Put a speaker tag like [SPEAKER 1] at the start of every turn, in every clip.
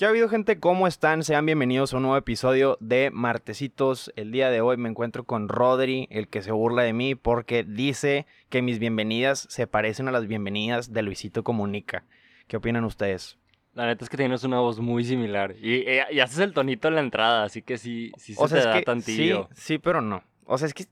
[SPEAKER 1] ¿Qué ha habido gente? ¿Cómo están? Sean bienvenidos a un nuevo episodio de Martesitos. El día de hoy me encuentro con Rodri, el que se burla de mí porque dice que mis bienvenidas se parecen a las bienvenidas de Luisito Comunica. ¿Qué opinan ustedes?
[SPEAKER 2] La neta es que tienes una voz muy similar. Y, eh, y haces el tonito en la entrada, así que sí, sí se
[SPEAKER 1] O sea,
[SPEAKER 2] te da
[SPEAKER 1] que
[SPEAKER 2] tantillo.
[SPEAKER 1] sí, sí, pero no. O sea, es que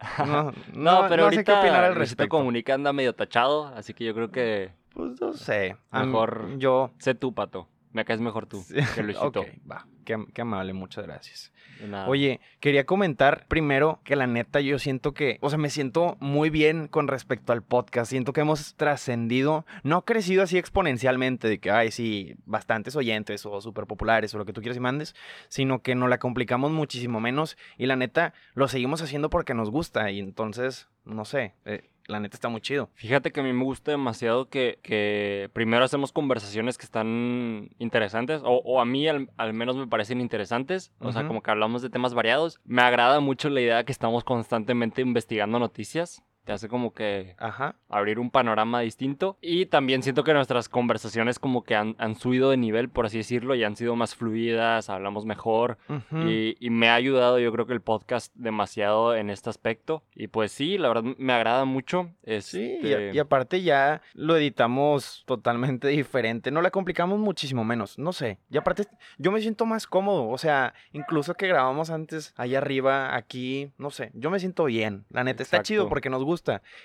[SPEAKER 1] no,
[SPEAKER 2] No, pero
[SPEAKER 1] no sé
[SPEAKER 2] ahorita
[SPEAKER 1] qué opinar al
[SPEAKER 2] Luisito
[SPEAKER 1] respecto.
[SPEAKER 2] Comunica anda medio tachado, así que yo creo que
[SPEAKER 1] Pues no sé.
[SPEAKER 2] Mejor-
[SPEAKER 1] yo
[SPEAKER 2] sé tú, Pato. Me caes mejor tú que Luisito.
[SPEAKER 1] Ok, va. Qué, qué amable, muchas gracias.
[SPEAKER 2] De nada.
[SPEAKER 1] Oye, quería comentar primero que la neta yo siento que, o sea, me siento muy bien con respecto al podcast. Siento que hemos trascendido, no crecido así exponencialmente de que, ay, sí, bastantes oyentes o súper populares o lo que tú quieras y mandes, sino que nos la complicamos muchísimo menos y la neta lo seguimos haciendo porque nos gusta y entonces, no sé, eh, la neta está muy chido.
[SPEAKER 2] Fíjate que a mí me gusta demasiado que, que primero hacemos conversaciones que están interesantes, o, o a mí al, al menos me parecen interesantes, o sea, como que hablamos de temas variados. Me agrada mucho la idea que estamos constantemente investigando noticias, te hace como que
[SPEAKER 1] Ajá.
[SPEAKER 2] abrir un panorama distinto. Y también siento que nuestras conversaciones como que han, han subido de nivel, por así decirlo, y han sido más fluidas, hablamos mejor.
[SPEAKER 1] Ujú.
[SPEAKER 2] Y, y me ha ayudado yo creo que el podcast demasiado en este aspecto. Y pues sí, la verdad me agrada mucho.
[SPEAKER 1] Sí, y, a-
[SPEAKER 2] Este,
[SPEAKER 1] y aparte ya lo editamos totalmente diferente, no la complicamos muchísimo menos, no sé. Y aparte yo me siento más cómodo, o sea, incluso que grabamos antes allá arriba, aquí, no sé, yo me siento bien, la neta, está chido
[SPEAKER 2] Exacto.
[SPEAKER 1] porque nos gusta.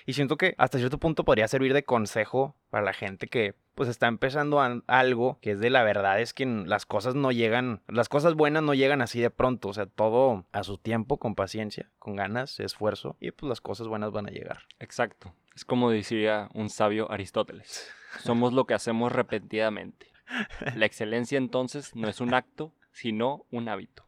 [SPEAKER 1] Y siento que hasta cierto punto podría servir de consejo para la gente que pues está empezando an- algo que es de la verdad, es que las cosas no llegan, las cosas buenas no llegan así de pronto, o sea, todo a su tiempo, con paciencia, con ganas, esfuerzo, y pues las cosas buenas van a llegar.
[SPEAKER 2] Exacto. Es como decía un sabio Aristóteles. Somos lo que hacemos repetidamente. La excelencia entonces no es un acto, sino un hábito.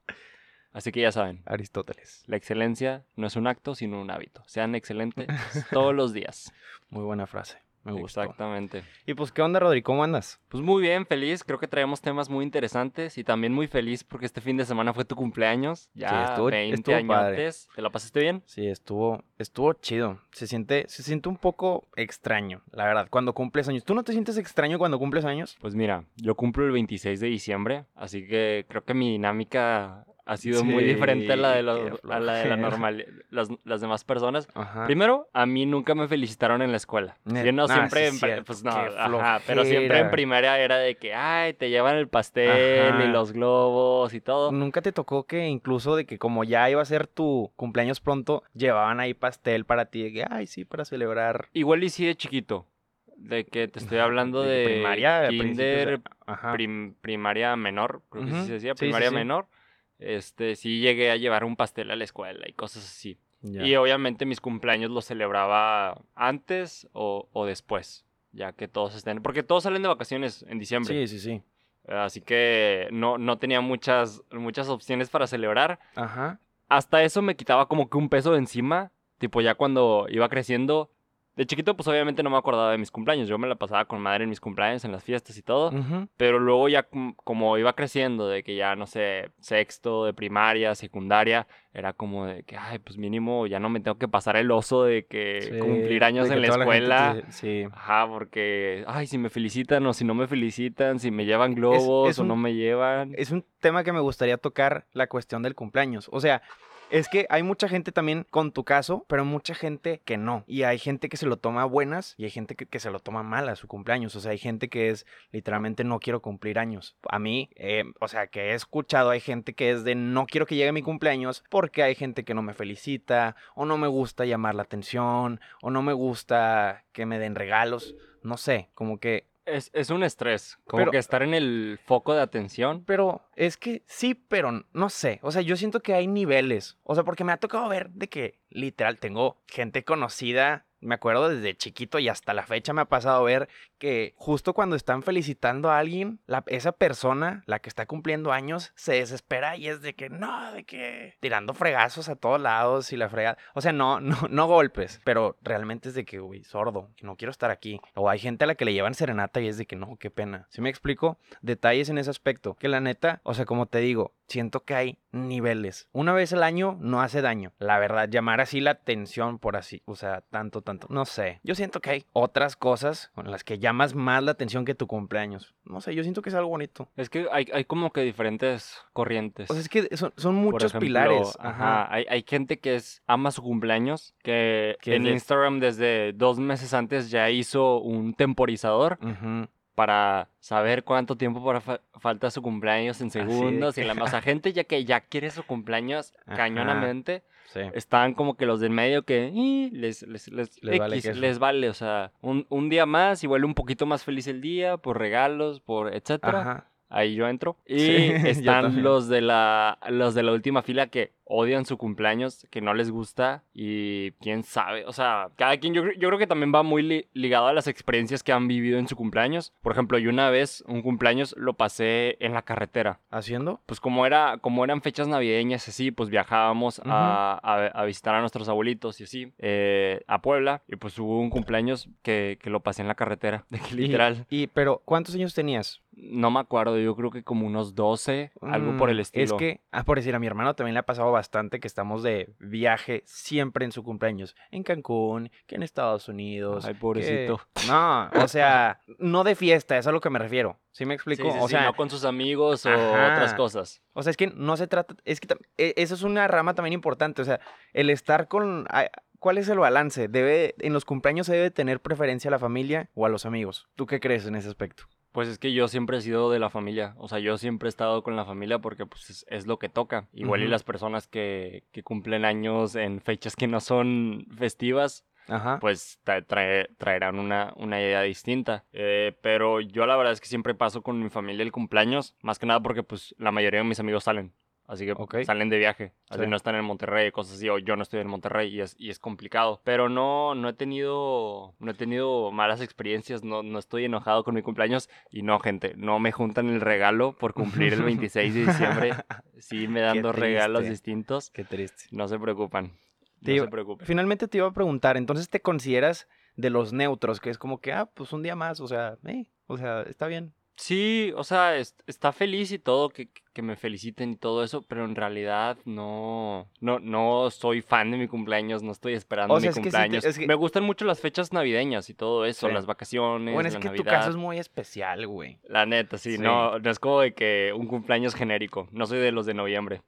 [SPEAKER 2] Así que ya saben,
[SPEAKER 1] Aristóteles.
[SPEAKER 2] la excelencia no es un acto, sino un hábito. Sean excelentes todos los días.
[SPEAKER 1] Muy buena frase. Me gustó.
[SPEAKER 2] Exactamente.
[SPEAKER 1] Y pues, ¿qué onda, Rodri? ¿Cómo andas?
[SPEAKER 2] Pues muy bien, feliz. Creo que traemos temas muy interesantes y también muy feliz porque este fin de semana fue tu cumpleaños. Ya
[SPEAKER 1] estuvo-
[SPEAKER 2] 20
[SPEAKER 1] estuvo padre.
[SPEAKER 2] añotes. ¿Te la pasaste bien?
[SPEAKER 1] Sí, estuvo, estuvo chido. Se siente, se siente un poco extraño, la verdad, cuando cumples años. ¿Tú no te sientes extraño cuando cumples años?
[SPEAKER 2] Pues mira, yo cumplo el 26 de diciembre, así que creo que mi dinámica ha sido muy diferente a la de, los- a la, de la
[SPEAKER 1] flojera.
[SPEAKER 2] normal, las, las demás personas.
[SPEAKER 1] Ajá.
[SPEAKER 2] Primero, a mí nunca me felicitaron en la escuela. Yo no siempre,
[SPEAKER 1] sí,
[SPEAKER 2] en pues no, ajá, pero siempre en primaria era de que, ay, te llevan el pastel
[SPEAKER 1] Ajá.
[SPEAKER 2] y los globos y todo.
[SPEAKER 1] ¿Nunca te tocó que incluso de que como ya iba a ser tu cumpleaños pronto, llevaban ahí pastel para ti? De que, ay, sí, para celebrar.
[SPEAKER 2] Igual y sí de chiquito, de que te estoy hablando
[SPEAKER 1] De primaria, de-
[SPEAKER 2] prim- primaria menor, creo que sí se decía, primaria
[SPEAKER 1] sí.
[SPEAKER 2] menor. Este, sí llegué a llevar un pastel a la escuela y cosas así.
[SPEAKER 1] Ya.
[SPEAKER 2] Y obviamente mis cumpleaños los celebraba antes o, o después, ya que todos estén, porque todos salen de vacaciones en diciembre.
[SPEAKER 1] Sí, sí, sí.
[SPEAKER 2] Así que no, no tenía muchas, muchas opciones para celebrar.
[SPEAKER 1] Ajá.
[SPEAKER 2] Hasta eso me quitaba como que un peso de encima, tipo ya cuando iba creciendo. De chiquito, pues obviamente no me acordaba de mis cumpleaños. Yo me la pasaba con madre en mis cumpleaños, en las fiestas y todo. Pero luego ya com- como iba creciendo, de que ya, no sé, sexto de primaria, secundaria, era como de que, ay, pues mínimo ya no me tengo que pasar el oso de que
[SPEAKER 1] Sí,
[SPEAKER 2] cumplir años en la escuela.
[SPEAKER 1] te- sí.
[SPEAKER 2] Ajá, porque, ay, si me felicitan o si no me felicitan, si me llevan globos
[SPEAKER 1] es
[SPEAKER 2] o
[SPEAKER 1] un-
[SPEAKER 2] no me llevan.
[SPEAKER 1] es un tema que me gustaría tocar, la cuestión del cumpleaños. O sea, es que hay mucha gente también con tu caso, pero mucha gente que no. Y hay gente que se lo toma buenas y hay gente que, que se lo toma mal a su cumpleaños. O sea, hay gente que es literalmente no quiero cumplir años. A mí, eh, o sea, que he escuchado, hay gente que es de no quiero que llegue mi cumpleaños porque hay gente que no me felicita o no me gusta llamar la atención o no me gusta que me den regalos. No sé, como que
[SPEAKER 2] Es, es un estrés, como
[SPEAKER 1] Pero-
[SPEAKER 2] que estar en el foco de atención.
[SPEAKER 1] Pero es que sí, pero no sé. O sea, yo siento que hay niveles. O sea, porque me ha tocado ver de que literal tengo gente conocida. Me acuerdo desde chiquito y hasta la fecha me ha pasado ver que justo cuando están felicitando a alguien, la- esa persona, la que está cumpliendo años, se desespera y es de que no, de que tirando fregazos a todos lados y la frega. O sea, no, no, no golpes, pero realmente es de que, güey, sordo, que no quiero estar aquí. O hay gente a la que le llevan serenata y es de que no, qué pena. ¿Sí me explico? Detalles en ese aspecto. Que la neta, o sea, como te digo, siento que hay niveles. Una vez al año no hace daño. La verdad, llamar así la atención por así, o sea, tanto, tanto. No sé. Yo siento que hay otras cosas con las que llamas más la atención que tu cumpleaños. No sé, yo siento que es algo bonito.
[SPEAKER 2] Es que hay, hay como que diferentes corrientes.
[SPEAKER 1] O sea, es que son, son muchos
[SPEAKER 2] ejemplo,
[SPEAKER 1] pilares.
[SPEAKER 2] Ajá. Hay, hay gente que es ama su cumpleaños, que
[SPEAKER 1] Que
[SPEAKER 2] en Instagram desde dos meses antes ya hizo un temporizador
[SPEAKER 1] Ujú.
[SPEAKER 2] Para saber cuánto tiempo para fa- falta su cumpleaños en segundos. Y la, o sea, gente ya que ya quiere su cumpleaños
[SPEAKER 1] Ajá.
[SPEAKER 2] cañonamente.
[SPEAKER 1] Sí.
[SPEAKER 2] Están como que los del medio que les, les, les,
[SPEAKER 1] Les vale
[SPEAKER 2] X, les vale. O sea, un, un día más y vuelve un poquito más feliz el día por regalos, por etcétera.
[SPEAKER 1] Ajá.
[SPEAKER 2] Ahí yo entro. Y
[SPEAKER 1] Sí,
[SPEAKER 2] están los de la los de la última fila que odian su cumpleaños, que no les gusta y quién sabe, o sea, cada quien yo, yo creo que también va muy li- ligado a las experiencias que han vivido en su cumpleaños. Por ejemplo, yo una vez un cumpleaños lo pasé en la carretera.
[SPEAKER 1] ¿Haciendo?
[SPEAKER 2] Pues como era como eran fechas navideñas así, pues viajábamos a, a- a visitar a nuestros abuelitos y así eh, a Puebla y pues hubo un cumpleaños que, que lo pasé en la carretera, de que
[SPEAKER 1] Y-
[SPEAKER 2] literal.
[SPEAKER 1] Y, pero, ¿cuántos años tenías?
[SPEAKER 2] No me acuerdo, yo creo que como unos 12, algo por el
[SPEAKER 1] Mm,
[SPEAKER 2] estilo.
[SPEAKER 1] Es que, ah, por decir, a mi hermano también le ha pasado bastante que estamos de viaje siempre en su cumpleaños. En Cancún, que en Estados Unidos.
[SPEAKER 2] Ay,
[SPEAKER 1] que-
[SPEAKER 2] pobrecito.
[SPEAKER 1] No, o sea, no de fiesta, es a lo que me refiero. ¿Sí me explico?
[SPEAKER 2] sí,
[SPEAKER 1] o
[SPEAKER 2] sí,
[SPEAKER 1] sea,
[SPEAKER 2] no con sus amigos o
[SPEAKER 1] Ajá.
[SPEAKER 2] otras cosas.
[SPEAKER 1] o sea, es que no se trata, es que e- eso es una rama también importante, o sea, el estar con ¿Cuál es el balance? Debe en los cumpleaños se debe tener preferencia a la familia o a los amigos. ¿Tú qué crees en ese aspecto?
[SPEAKER 2] Pues es que yo siempre he sido de la familia, o sea, yo siempre he estado con la familia porque pues es, es lo que toca. Igual y las personas que, que cumplen años en fechas que no son festivas,
[SPEAKER 1] Ajá.
[SPEAKER 2] pues tra- trae- traerán una, una idea distinta. Eh, pero yo la verdad es que siempre paso con mi familia el cumpleaños, más que nada porque pues la mayoría de mis amigos salen. Así que
[SPEAKER 1] Ok.
[SPEAKER 2] salen de viaje, así
[SPEAKER 1] Sí.
[SPEAKER 2] no están en Monterrey, cosas así, o yo no estoy en Monterrey y es, y es complicado. Pero no, no he tenido, no he tenido malas experiencias, no, no estoy enojado con mi cumpleaños y no, gente, no me juntan el regalo por cumplir el 26 de diciembre. Sí me dan
[SPEAKER 1] Qué
[SPEAKER 2] dos regalos
[SPEAKER 1] triste.
[SPEAKER 2] distintos,
[SPEAKER 1] Qué triste.
[SPEAKER 2] no se preocupan.
[SPEAKER 1] Te
[SPEAKER 2] No
[SPEAKER 1] iba-
[SPEAKER 2] se preocupen.
[SPEAKER 1] Finalmente te iba a preguntar, entonces te consideras de los neutros, que es como que, ah, pues un día más, o sea, eh, o sea, está bien.
[SPEAKER 2] Sí, o sea, es- está feliz y todo, que, que me feliciten y todo eso, pero en realidad no, no, no soy fan de mi cumpleaños, no estoy esperando
[SPEAKER 1] O sea,
[SPEAKER 2] mi
[SPEAKER 1] es que sí te-
[SPEAKER 2] cumpleaños.
[SPEAKER 1] es que-
[SPEAKER 2] Me gustan mucho las fechas navideñas y todo eso,
[SPEAKER 1] Sí.
[SPEAKER 2] las vacaciones,
[SPEAKER 1] Bueno, es
[SPEAKER 2] la
[SPEAKER 1] que
[SPEAKER 2] Navidad.
[SPEAKER 1] tu caso es muy especial, güey.
[SPEAKER 2] La neta, sí,
[SPEAKER 1] Sí.
[SPEAKER 2] No, no es como de que un cumpleaños genérico, no soy de los de noviembre.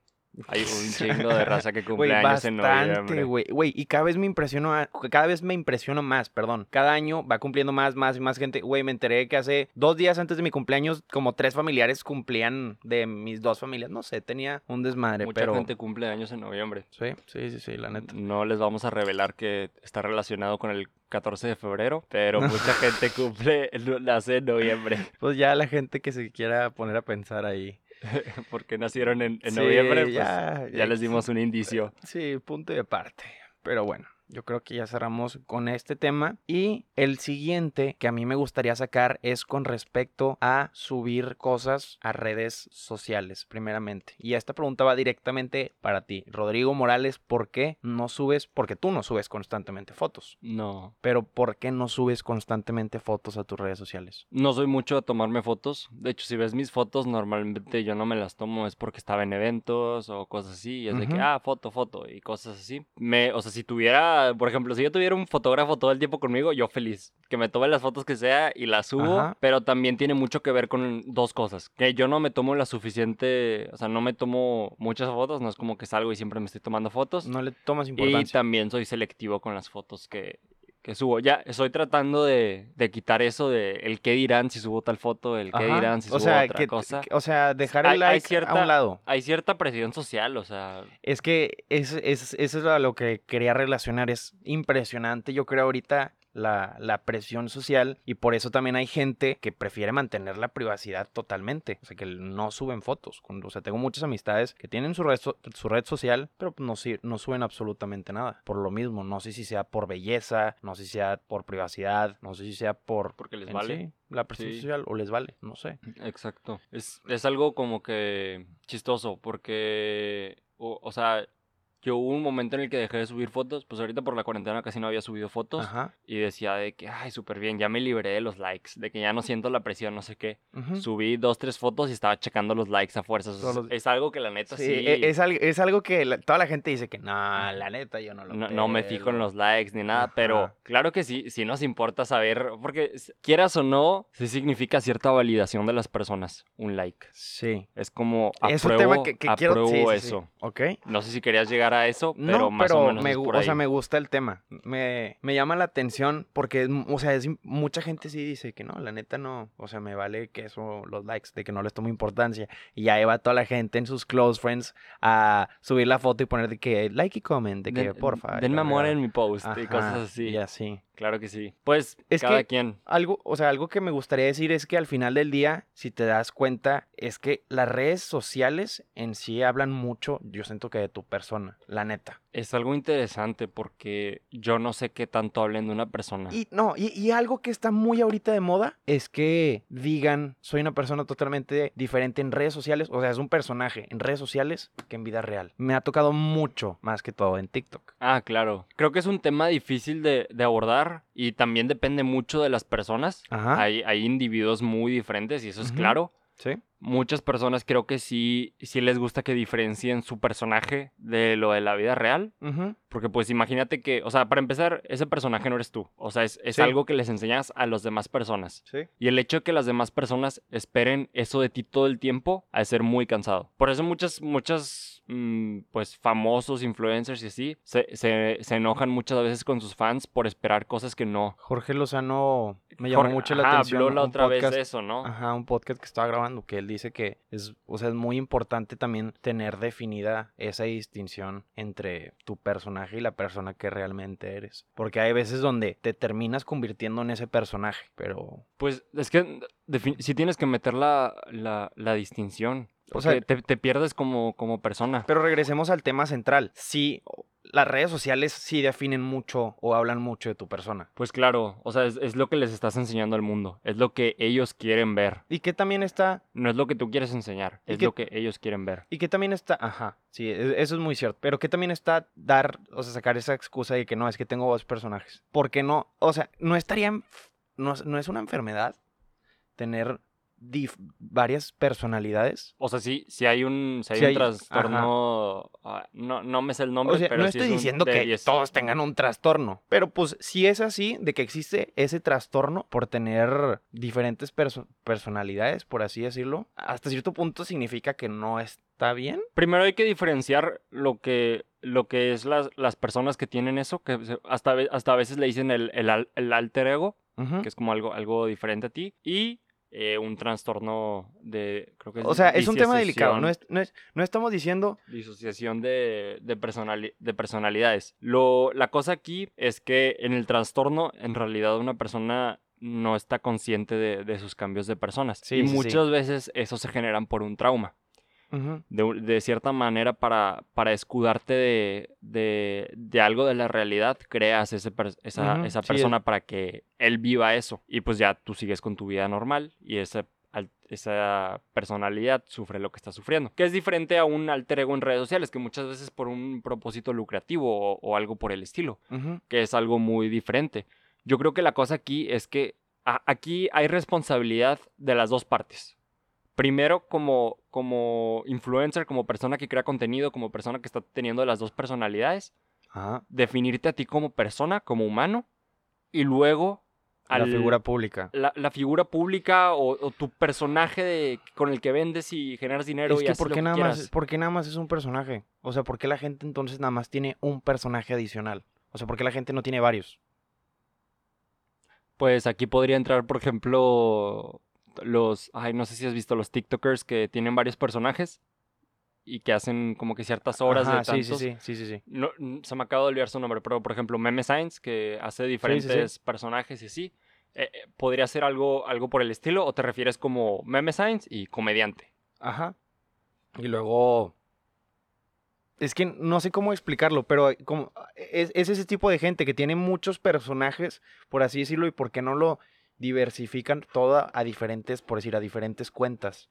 [SPEAKER 2] Hay un chingo de raza que cumple años en noviembre.
[SPEAKER 1] güey. Güey, y cada vez me impresiono, a- cada vez me impresiono más, perdón. Cada año va cumpliendo más, más y más gente. Güey, me enteré que hace dos días antes de mi cumpleaños, como tres familiares cumplían de mis dos familias. No sé, tenía un desmadre,
[SPEAKER 2] Mucha
[SPEAKER 1] pero...
[SPEAKER 2] gente cumple años en noviembre.
[SPEAKER 1] Sí, sí, sí, sí, la neta.
[SPEAKER 2] No les vamos a revelar que está relacionado con el 14 de febrero, pero mucha gente cumple, nace en noviembre.
[SPEAKER 1] Pues ya la gente que se quiera poner a pensar ahí.
[SPEAKER 2] Porque nacieron en, en
[SPEAKER 1] Sí,
[SPEAKER 2] noviembre, pues
[SPEAKER 1] ya,
[SPEAKER 2] ya, les dimos un indicio.
[SPEAKER 1] Sí, punto y aparte. Pero bueno, yo creo que ya cerramos con este tema. Y el siguiente que a mí me gustaría sacar es con respecto a subir cosas a redes sociales, primeramente. Y esta pregunta va directamente para ti. Rodrigo Morales, ¿por qué no subes? Porque tú no subes constantemente fotos.
[SPEAKER 2] No,
[SPEAKER 1] Pero ¿por qué no subes constantemente fotos a tus redes sociales?
[SPEAKER 2] no soy mucho de tomarme fotos. De hecho, si ves mis fotos, normalmente yo no me las tomo, es porque estaba en eventos o cosas así. Y es de que, ah, foto, foto y cosas así. Me, o sea, si tuviera, por ejemplo, si yo tuviera un fotógrafo todo el tiempo conmigo, yo feliz. Que me tome las fotos que sea y las subo.
[SPEAKER 1] Ajá.
[SPEAKER 2] Pero también tiene mucho que ver con dos cosas. Que yo no me tomo la suficiente, o sea, no me tomo muchas fotos. No es como que salgo y siempre me estoy tomando fotos.
[SPEAKER 1] No le tomas
[SPEAKER 2] Y
[SPEAKER 1] importancia.
[SPEAKER 2] también soy selectivo con las fotos que, que subo. Ya estoy tratando de, de quitar eso de el qué dirán si subo tal foto, el qué
[SPEAKER 1] Ajá.
[SPEAKER 2] dirán si
[SPEAKER 1] o
[SPEAKER 2] subo
[SPEAKER 1] sea,
[SPEAKER 2] otra
[SPEAKER 1] que-
[SPEAKER 2] cosa.
[SPEAKER 1] que- o sea, dejar
[SPEAKER 2] Hay-
[SPEAKER 1] el
[SPEAKER 2] hay
[SPEAKER 1] like a
[SPEAKER 2] cierta-
[SPEAKER 1] un lado.
[SPEAKER 2] Hay cierta presión social, o sea,
[SPEAKER 1] Es que es, es- eso es a lo que quería relacionar. Es impresionante, yo creo, ahorita la, la presión social y por eso también hay gente que prefiere mantener la privacidad totalmente. O sea, que no suben fotos. O sea, tengo muchas amistades que tienen su red, so- su red social, pero no, no suben absolutamente nada. Por lo mismo, no sé si sea por belleza, no sé si sea por privacidad, no sé si sea por...
[SPEAKER 2] porque les vale.
[SPEAKER 1] sí, la presión
[SPEAKER 2] Sí.
[SPEAKER 1] social o les vale, no sé.
[SPEAKER 2] Exacto. Es, es algo como que chistoso, porque, o, o sea, Yo hubo un momento en el que dejé de subir fotos, pues ahorita por la cuarentena casi no había subido fotos.
[SPEAKER 1] Ajá.
[SPEAKER 2] Y decía de que, ay, súper bien, ya me libré de los likes, de que ya no siento la presión, no sé qué. Subí dos, tres fotos y estaba checando los likes a fuerzas.
[SPEAKER 1] Los-
[SPEAKER 2] Es algo que la neta
[SPEAKER 1] Sí,
[SPEAKER 2] sí,
[SPEAKER 1] e- Es, algo, es algo que la- toda la gente dice que no, la neta yo no lo
[SPEAKER 2] no, no me fijo en
[SPEAKER 1] pelo".
[SPEAKER 2] los likes ni nada,
[SPEAKER 1] Ajá.
[SPEAKER 2] pero claro que sí, sí nos importa saber, porque quieras o no, sí significa cierta validación de las personas, un like.
[SPEAKER 1] Sí.
[SPEAKER 2] Es como
[SPEAKER 1] Es un
[SPEAKER 2] apruebo,
[SPEAKER 1] tema que, que quiero
[SPEAKER 2] apruebo
[SPEAKER 1] sí, sí, sí.
[SPEAKER 2] eso.
[SPEAKER 1] Ok.
[SPEAKER 2] No sé si querías llegar a eso, pero
[SPEAKER 1] no,
[SPEAKER 2] más
[SPEAKER 1] pero
[SPEAKER 2] o menos
[SPEAKER 1] me,
[SPEAKER 2] es
[SPEAKER 1] o sea,
[SPEAKER 2] ahí.
[SPEAKER 1] me gusta el tema. Me, me llama la atención porque, o sea, es, mucha gente sí dice que no, la neta no. O sea, me vale que eso, los likes, de que no les tomo importancia. Y ya va toda la gente en sus close friends a subir la foto y poner de que like y comment, de que
[SPEAKER 2] Den-
[SPEAKER 1] porfa.
[SPEAKER 2] Denme amor en mi post y cosas así.
[SPEAKER 1] Y así.
[SPEAKER 2] Claro que sí. Pues
[SPEAKER 1] Es
[SPEAKER 2] cada
[SPEAKER 1] que-
[SPEAKER 2] quien.
[SPEAKER 1] Algo, o sea, algo que me gustaría decir es que al final del día, si te das cuenta, es que las redes sociales en sí hablan mucho, yo siento que de tu persona, la neta.
[SPEAKER 2] Es algo interesante porque yo no sé qué tanto hablen de una persona.
[SPEAKER 1] Y no, y, y algo que está muy ahorita de moda es que digan, soy una persona totalmente diferente en redes sociales, o sea, es un personaje en redes sociales que en vida real. Me ha tocado mucho más que todo en TikTok.
[SPEAKER 2] Ah, claro. Creo que es un tema difícil de, de abordar y también depende mucho de las personas.
[SPEAKER 1] Ajá.
[SPEAKER 2] Hay, hay individuos muy diferentes y eso es claro.
[SPEAKER 1] Sí.
[SPEAKER 2] Muchas personas creo que sí, sí les gusta que diferencien su personaje de lo de la vida real. Porque pues imagínate que, o sea, para empezar, ese personaje no eres tú. O sea, es, es
[SPEAKER 1] Sí.
[SPEAKER 2] algo que les enseñas a las demás personas.
[SPEAKER 1] Sí.
[SPEAKER 2] Y el hecho de que las demás personas esperen eso de ti todo el tiempo ha de ser muy cansado. Por eso muchas, muchas, mm, pues famosos, influencers y así, se, se, se enojan muchas veces con sus fans por esperar cosas que no.
[SPEAKER 1] Jorge Lozano me llamó
[SPEAKER 2] Jorge-
[SPEAKER 1] mucho la
[SPEAKER 2] ajá,
[SPEAKER 1] atención.
[SPEAKER 2] habló la otra vez
[SPEAKER 1] podcast-
[SPEAKER 2] de eso, ¿no?
[SPEAKER 1] Ajá, un podcast que estaba grabando que él dice que es, o sea, es muy importante también tener definida esa distinción entre tu personaje y la persona que realmente eres. Porque hay veces donde te terminas convirtiendo en ese personaje, pero...
[SPEAKER 2] Pues es que si tienes que meter la, la, la distinción.
[SPEAKER 1] O sea-
[SPEAKER 2] te, te pierdes como, como persona.
[SPEAKER 1] Pero regresemos al tema central. Sí, las redes sociales sí definen mucho o hablan mucho de tu persona.
[SPEAKER 2] Pues claro, o sea, es, es lo que les estás enseñando al mundo. Es lo que ellos quieren ver.
[SPEAKER 1] Y que también está...
[SPEAKER 2] No es lo que tú quieres enseñar,
[SPEAKER 1] ¿Y
[SPEAKER 2] es lo que ellos quieren ver.
[SPEAKER 1] Y que también está... Ajá, sí, e- eso es muy cierto. Pero que también está dar, o sea, sacar esa excusa de que no, es que tengo dos personajes. Porque no, o sea, no estaría... No, es- no es una enfermedad tener varias personalidades.
[SPEAKER 2] O sea, sí, sí hay un, sí hay
[SPEAKER 1] Sí
[SPEAKER 2] un
[SPEAKER 1] hay-
[SPEAKER 2] trastorno. ah, no, no me sé el nombre,
[SPEAKER 1] O sea,
[SPEAKER 2] pero
[SPEAKER 1] no
[SPEAKER 2] sí
[SPEAKER 1] estoy
[SPEAKER 2] es
[SPEAKER 1] diciendo que todos tengan un trastorno, pero pues si es así, de que existe ese trastorno por tener diferentes perso- personalidades, por así decirlo, hasta cierto punto significa que no está bien.
[SPEAKER 2] Primero hay que diferenciar lo que, lo que es las, las personas que tienen eso, que hasta, hasta a veces le dicen el, el, al- el alter ego, que es como algo, algo diferente a ti, y eh, un trastorno de, creo que es
[SPEAKER 1] O sea, es un tema delicado. No, es, no, es- no estamos diciendo.
[SPEAKER 2] disociación de, de, personali- de personalidades. Lo, la cosa aquí es que en el trastorno, en realidad, una persona no está consciente de, de sus cambios de personas.
[SPEAKER 1] Sí,
[SPEAKER 2] y
[SPEAKER 1] sí, sí.
[SPEAKER 2] muchas veces eso se generan por un trauma. De, de cierta manera, para, para escudarte de, de, de algo de la realidad, creas ese per- esa, esa
[SPEAKER 1] sí,
[SPEAKER 2] persona para que él viva eso. Y pues ya tú sigues con tu vida normal y ese esa personalidad sufre lo que está sufriendo. Que es diferente a un alter ego en redes sociales, que muchas veces por un propósito lucrativo o, o algo por el estilo, que es algo muy diferente. Yo creo que la cosa aquí es que a- aquí hay responsabilidad de las dos partes. Primero, como, como influencer, como persona que crea contenido, como persona que está teniendo las dos personalidades,
[SPEAKER 1] Ajá.
[SPEAKER 2] definirte a ti como persona, como humano, y luego
[SPEAKER 1] La
[SPEAKER 2] al-
[SPEAKER 1] figura pública.
[SPEAKER 2] la, la figura pública o, o tu personaje de- con el que vendes y generas dinero
[SPEAKER 1] Es
[SPEAKER 2] y
[SPEAKER 1] que
[SPEAKER 2] haces
[SPEAKER 1] ¿por qué,
[SPEAKER 2] que
[SPEAKER 1] nada
[SPEAKER 2] quieras.
[SPEAKER 1] más, ¿por qué nada más es un personaje? O sea, ¿por qué la gente entonces nada más tiene un personaje adicional? O sea, ¿por qué la gente no tiene varios?
[SPEAKER 2] Pues aquí podría entrar, por ejemplo, los, ay, no sé si has visto los TikTokers que tienen varios personajes y que hacen como que ciertas horas
[SPEAKER 1] Ajá,
[SPEAKER 2] de
[SPEAKER 1] sí,
[SPEAKER 2] tantos.
[SPEAKER 1] sí, sí, sí, sí, sí.
[SPEAKER 2] No, se me acaba de olvidar su nombre, pero por ejemplo, Meme Science, que hace diferentes personajes y así, eh, eh, podría ser algo, algo por el estilo, o te refieres como Meme Science y comediante.
[SPEAKER 1] Ajá. Y luego. Es que no sé cómo explicarlo, pero como es, es ese tipo de gente que tiene muchos personajes, por así decirlo, y por qué no lo diversifican todo a diferentes, por decir, a diferentes cuentas.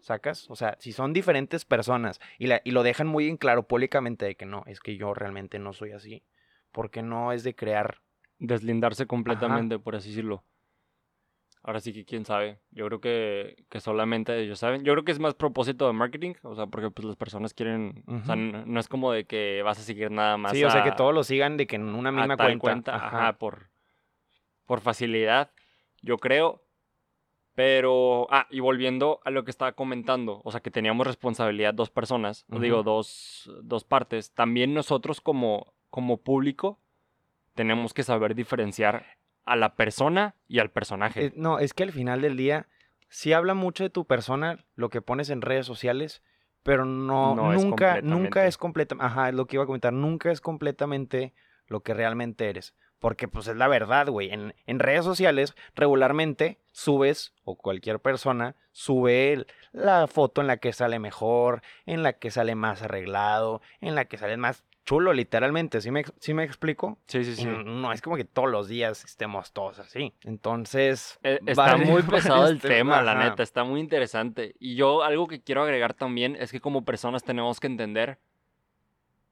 [SPEAKER 1] ¿sacas? O sea, si son diferentes personas y, la, y lo dejan muy en claro públicamente de que no, es que yo realmente no soy así, porque no es de crear.
[SPEAKER 2] Deslindarse completamente, por así decirlo. Ahora sí que quién sabe. Yo creo que, que solamente ellos saben. Yo creo que es más propósito de marketing. O sea, porque pues las personas quieren. O sea, no es como de que vas a seguir nada más.
[SPEAKER 1] Sí, o sea, que todos lo sigan de que en una
[SPEAKER 2] a
[SPEAKER 1] misma
[SPEAKER 2] tal
[SPEAKER 1] cuenta.
[SPEAKER 2] Ajá, por, por facilidad. Yo creo. Pero. Ah, y volviendo a lo que estaba comentando. O sea, que teníamos responsabilidad dos personas. o Digo,
[SPEAKER 1] Ujú.
[SPEAKER 2] dos, dos partes. También nosotros como, como público tenemos que saber diferenciar a la persona y al personaje.
[SPEAKER 1] Eh, no, es que al final del día sí habla mucho de tu persona lo que pones en redes sociales, pero no,
[SPEAKER 2] No es
[SPEAKER 1] nunca, nunca es completamente, ajá, es lo que iba a comentar, nunca es completamente lo que realmente eres. Porque pues es la verdad, güey. En, en redes sociales regularmente subes, o cualquier persona sube la foto en la que sale mejor, en la que sale más arreglado, en la que sale más chulo, literalmente. ¿Sí me, sí me explico?
[SPEAKER 2] sí, sí, sí.
[SPEAKER 1] no es como que todos los días estemos todos así. Entonces.
[SPEAKER 2] Eh, Está
[SPEAKER 1] vale-
[SPEAKER 2] muy pesado el tema, la neta, está muy interesante. Y yo algo que quiero agregar también es que como personas tenemos que entender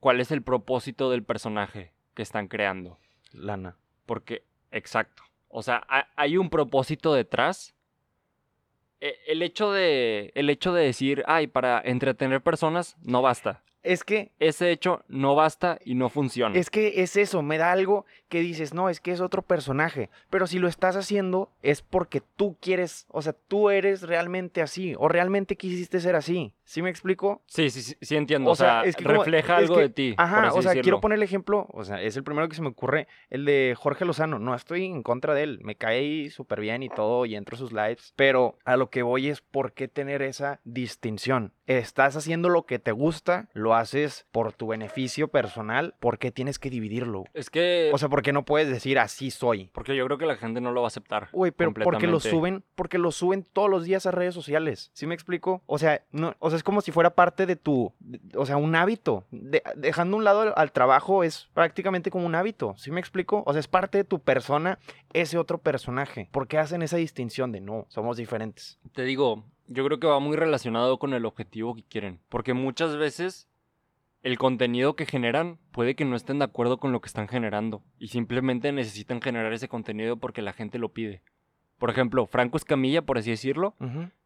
[SPEAKER 2] cuál es el propósito del personaje que están creando.
[SPEAKER 1] Lana.
[SPEAKER 2] Porque, exacto. O sea, ha- hay un propósito detrás. E- El hecho de, el hecho de decir, ay, para entretener personas, no basta.
[SPEAKER 1] Es que.
[SPEAKER 2] Ese hecho no basta y no funciona.
[SPEAKER 1] Es que es eso, me da algo que dices, no, es que es otro personaje. Pero si lo estás haciendo es porque tú quieres, o sea, tú eres realmente así, o realmente quisiste ser así. ¿Sí me explico?
[SPEAKER 2] Sí, sí, sí, sí entiendo. O, sea,
[SPEAKER 1] es que como-
[SPEAKER 2] refleja
[SPEAKER 1] es
[SPEAKER 2] algo
[SPEAKER 1] que-
[SPEAKER 2] de ti.
[SPEAKER 1] Ajá, o sea, quiero poner el ejemplo, o sea, es el primero que se me ocurre, el de Jorge Lozano. No estoy en contra de él, me cae súper bien y todo, y entro a sus lives, pero a lo que voy es por qué tener esa distinción. Estás haciendo lo que te gusta, lo haces por tu beneficio personal, ¿por qué tienes que dividirlo?
[SPEAKER 2] Es que.
[SPEAKER 1] O sea, ¿por qué no puedes decir así soy?
[SPEAKER 2] Porque yo creo que la gente no lo va a aceptar.
[SPEAKER 1] Uy, pero porque lo suben, porque lo suben todos los días a redes sociales. ¿Sí me explico? O sea, no, o sea, es como si fuera parte de tu, o sea, un hábito. De- dejando un lado al, al trabajo es prácticamente como un hábito. ¿Sí me explico? O sea, es parte de tu persona ese otro personaje. ¿Por qué hacen esa distinción de no, somos diferentes?
[SPEAKER 2] Te digo, yo creo que va muy relacionado con el objetivo que quieren. Porque muchas veces el contenido que generan puede que no estén de acuerdo con lo que están generando. Y simplemente necesitan generar ese contenido porque la gente lo pide. Por ejemplo, Franco Escamilla, por así decirlo,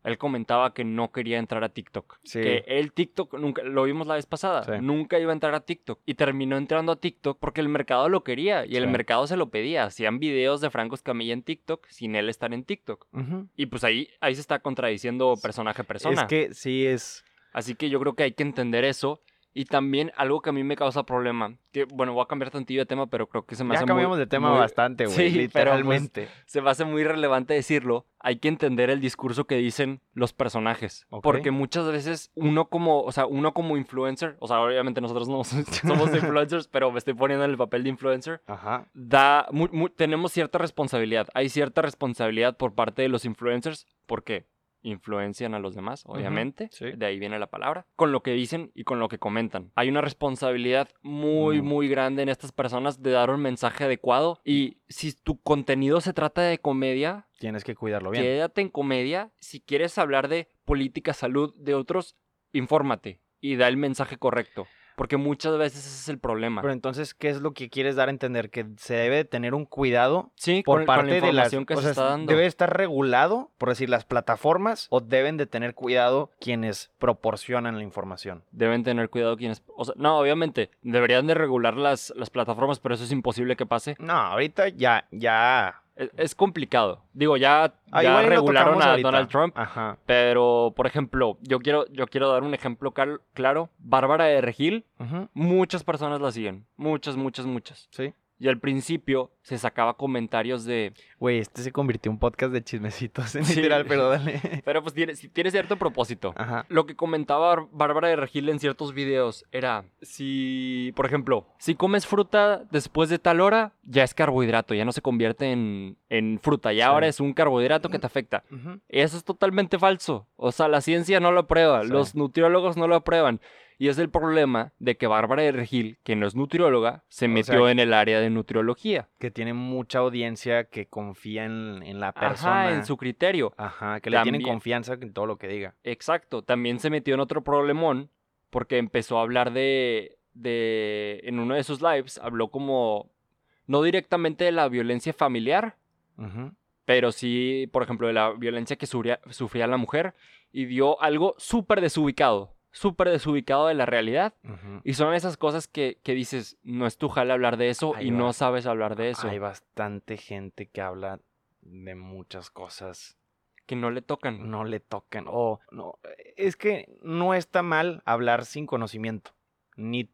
[SPEAKER 2] él comentaba que no quería entrar a TikTok.
[SPEAKER 1] Sí.
[SPEAKER 2] Que él TikTok, nunca, lo vimos la vez pasada,
[SPEAKER 1] Sí.
[SPEAKER 2] nunca iba a entrar a TikTok. Y terminó entrando a TikTok porque el mercado lo quería y el mercado se lo pedía. Hacían videos de Franco Escamilla en TikTok sin él estar en TikTok. Y pues ahí, ahí se está contradiciendo personaje a persona.
[SPEAKER 1] Es que sí es...
[SPEAKER 2] Así que yo creo que hay que entender eso. Y también algo que a mí me causa problema, que bueno, voy a cambiar tantillo de tema, pero creo que se me
[SPEAKER 1] Ya
[SPEAKER 2] hace
[SPEAKER 1] cambiamos
[SPEAKER 2] muy,
[SPEAKER 1] de tema
[SPEAKER 2] muy-
[SPEAKER 1] bastante, güey.
[SPEAKER 2] Sí, pero, pues,
[SPEAKER 1] literalmente.
[SPEAKER 2] se me hace muy relevante decirlo. Hay que entender el discurso que dicen los personajes. Porque muchas veces uno como, o sea, uno como influencer, o sea, obviamente nosotros no somos influencers, pero me estoy poniendo en el papel de influencer.
[SPEAKER 1] Ajá.
[SPEAKER 2] Da, mu- mu- tenemos cierta responsabilidad. Hay cierta responsabilidad por parte de los influencers porque influencian a los demás, obviamente.
[SPEAKER 1] sí.
[SPEAKER 2] De ahí viene la palabra. Con lo que dicen y con lo que comentan. Hay una responsabilidad muy,
[SPEAKER 1] Mm.
[SPEAKER 2] muy grande en estas personas de dar un mensaje adecuado. Y si tu contenido se trata de comedia,
[SPEAKER 1] Tienes que cuidarlo bien.
[SPEAKER 2] quédate en comedia. Si quieres hablar de política, salud de otros, infórmate y da el mensaje correcto. Porque muchas veces ese es el problema.
[SPEAKER 1] Pero entonces, ¿qué es lo que quieres dar a entender? Que se debe de tener un cuidado
[SPEAKER 2] sí,
[SPEAKER 1] por
[SPEAKER 2] con, con
[SPEAKER 1] parte
[SPEAKER 2] la
[SPEAKER 1] de las
[SPEAKER 2] información que
[SPEAKER 1] o
[SPEAKER 2] se
[SPEAKER 1] sea,
[SPEAKER 2] está dando.
[SPEAKER 1] debe estar regulado, por decir, las plataformas o deben de tener cuidado quienes proporcionan la información.
[SPEAKER 2] Deben tener cuidado quienes... O sea, no, obviamente, deberían de regular las, las plataformas, pero eso es imposible que pase.
[SPEAKER 1] No, ahorita ya, ya.
[SPEAKER 2] Es, es complicado. Digo, ya,
[SPEAKER 1] Ah,
[SPEAKER 2] ya regularon a
[SPEAKER 1] ahorita.
[SPEAKER 2] Donald Trump,
[SPEAKER 1] Ajá.
[SPEAKER 2] pero, por ejemplo, yo quiero, yo quiero dar un ejemplo claro. Bárbara de Regil, muchas personas la siguen. Muchas, muchas, muchas.
[SPEAKER 1] Sí.
[SPEAKER 2] Y al principio se sacaba comentarios de...
[SPEAKER 1] Güey, este se convirtió en un podcast de chismecitos, en
[SPEAKER 2] Sí.
[SPEAKER 1] literal, pero dale.
[SPEAKER 2] Pero pues tiene, tiene cierto propósito.
[SPEAKER 1] Ajá.
[SPEAKER 2] Lo que comentaba Bar- Bárbara de Regil en ciertos videos era si, por ejemplo, si comes fruta después de tal hora, ya es carbohidrato, ya no se convierte en, en fruta, ya
[SPEAKER 1] Sí.
[SPEAKER 2] ahora es un carbohidrato que te afecta. Eso es totalmente falso. O sea, la ciencia no lo aprueba,
[SPEAKER 1] Sí.
[SPEAKER 2] los nutriólogos no lo aprueban. Y es el problema de que Bárbara de Regil, que no es nutrióloga, se
[SPEAKER 1] O
[SPEAKER 2] metió
[SPEAKER 1] sea,
[SPEAKER 2] en el área de nutriología.
[SPEAKER 1] Que tiene mucha audiencia que confía en, en la persona.
[SPEAKER 2] Ajá, en su criterio.
[SPEAKER 1] Ajá, que le tienen confianza en todo lo que diga.
[SPEAKER 2] Exacto. También se metió en otro problemón porque empezó a hablar de, de... En uno de sus lives habló como... No directamente de la violencia familiar, pero sí, por ejemplo, de la violencia que sufría, sufría la mujer y dio algo súper desubicado, súper desubicado de la realidad. Y son esas cosas que, que dices, no es tu jale hablar de eso
[SPEAKER 1] Ahí
[SPEAKER 2] y
[SPEAKER 1] va.
[SPEAKER 2] no sabes hablar de eso,
[SPEAKER 1] Hay bastante gente que habla de muchas cosas.
[SPEAKER 2] que no le tocan.
[SPEAKER 1] No le tocan. O no. Es que no está mal hablar sin conocimiento. Ni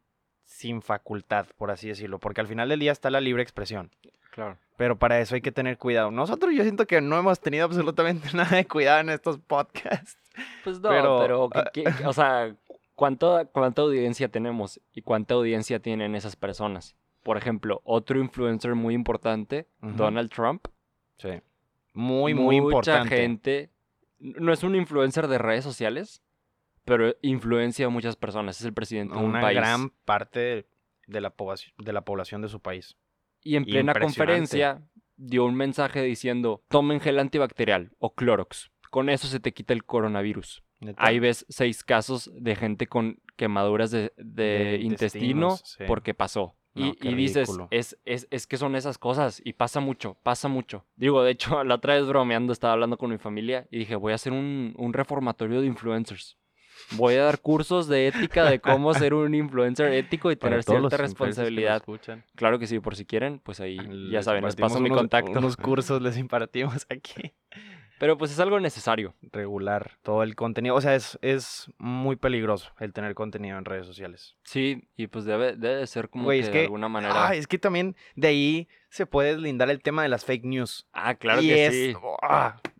[SPEAKER 1] sin facultad, por así decirlo. Porque al final del día está la libre expresión.
[SPEAKER 2] Claro.
[SPEAKER 1] Pero para eso hay que tener cuidado. Nosotros yo siento que no hemos tenido absolutamente nada de cuidado en estos podcasts.
[SPEAKER 2] Pues no,
[SPEAKER 1] Pero,
[SPEAKER 2] pero, ¿qué-
[SPEAKER 1] ah,
[SPEAKER 2] qué- o sea, ¿cuánto, ¿cuánta audiencia tenemos y cuánta audiencia tienen esas personas? Por ejemplo, otro influencer muy importante. Donald Trump.
[SPEAKER 1] Sí. Muy, muy
[SPEAKER 2] Mucha
[SPEAKER 1] importante.
[SPEAKER 2] gente, no es un influencer de redes sociales, pero influencia a muchas personas. Es el presidente de un
[SPEAKER 1] Una
[SPEAKER 2] país.
[SPEAKER 1] gran parte de la, población, de la población de su país.
[SPEAKER 2] Y en plena conferencia dio un mensaje diciendo, tomen gel antibacterial o Clorox. Con eso se te quita el coronavirus.
[SPEAKER 1] ¿Neta?
[SPEAKER 2] Ahí ves seis casos de gente con quemaduras de, de
[SPEAKER 1] De
[SPEAKER 2] intestino
[SPEAKER 1] sí.
[SPEAKER 2] porque pasó.
[SPEAKER 1] No,
[SPEAKER 2] y, dices, es, es, es que son esas cosas y pasa mucho, pasa mucho. Digo, de hecho, la otra vez bromeando estaba hablando con mi familia y dije, voy a hacer un, un reformatorio de influencers. Voy a dar cursos de ética de cómo ser un influencer ético y tener cierta
[SPEAKER 1] que
[SPEAKER 2] responsabilidad. Claro que sí, por si quieren, pues ahí ya
[SPEAKER 1] Les
[SPEAKER 2] saben, les paso mi contacto.
[SPEAKER 1] Unos cursos les impartimos aquí.
[SPEAKER 2] Pero pues es algo necesario.
[SPEAKER 1] Regular todo el contenido. O sea, es, es muy peligroso el tener contenido en redes sociales.
[SPEAKER 2] Sí, y pues debe, debe de ser como
[SPEAKER 1] Güey,
[SPEAKER 2] que,
[SPEAKER 1] es
[SPEAKER 2] de alguna manera.
[SPEAKER 1] Ah, es que también de ahí se puede deslindar el tema de las fake news.
[SPEAKER 2] ah, claro
[SPEAKER 1] y
[SPEAKER 2] que
[SPEAKER 1] es,
[SPEAKER 2] sí.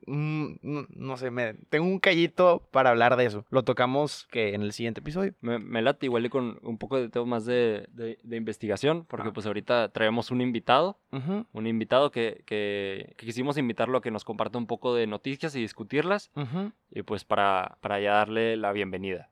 [SPEAKER 1] No, no sé, me, tengo un callito para hablar de eso. Lo tocamos que en el siguiente episodio.
[SPEAKER 2] Me, me late igual y con un poco de tema más de, de- de investigación, porque
[SPEAKER 1] Ah.
[SPEAKER 2] pues ahorita traemos un invitado, un invitado que, que- que quisimos invitarlo a que nos comparta un poco de noticias y discutirlas, y pues para, para ya darle la bienvenida.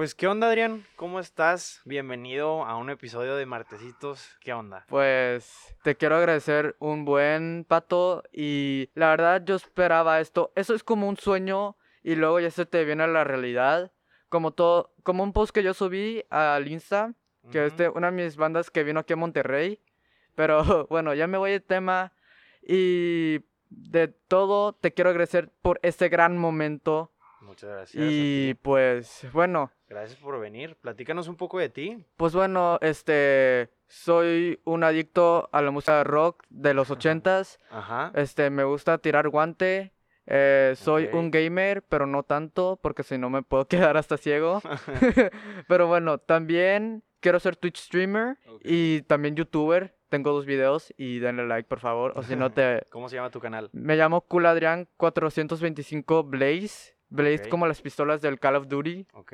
[SPEAKER 1] Pues, ¿qué onda, Adrián? ¿Cómo estás? Bienvenido a un episodio de Martesitos. ¿Qué onda?
[SPEAKER 3] Pues te quiero agradecer un buen pato y la verdad yo esperaba esto. Eso es como un sueño y luego ya se te viene a la realidad. Como todo, como un post que yo subí al Insta, que es de una de mis bandas que vino aquí a Monterrey. Pero bueno, ya me voy del tema y de todo te quiero agradecer por este gran momento.
[SPEAKER 1] Muchas gracias.
[SPEAKER 3] Y pues bueno,
[SPEAKER 1] Gracias por venir. Platícanos un poco de ti.
[SPEAKER 3] Pues bueno, este, soy un adicto a la música rock de los ochentas.
[SPEAKER 1] Ajá.
[SPEAKER 3] Este, me gusta tirar guante. eh, soy un gamer, pero no tanto, porque si no me puedo quedar hasta ciego. pero bueno, también quiero ser Twitch streamer y también youtuber. Tengo dos videos y denle like, por favor. O si no te...
[SPEAKER 1] ¿Cómo se llama tu canal?
[SPEAKER 3] Me llamo Culadrian 425 Blaze. Blaze
[SPEAKER 1] Ok.
[SPEAKER 3] como las pistolas del Call of Duty.
[SPEAKER 1] Ok.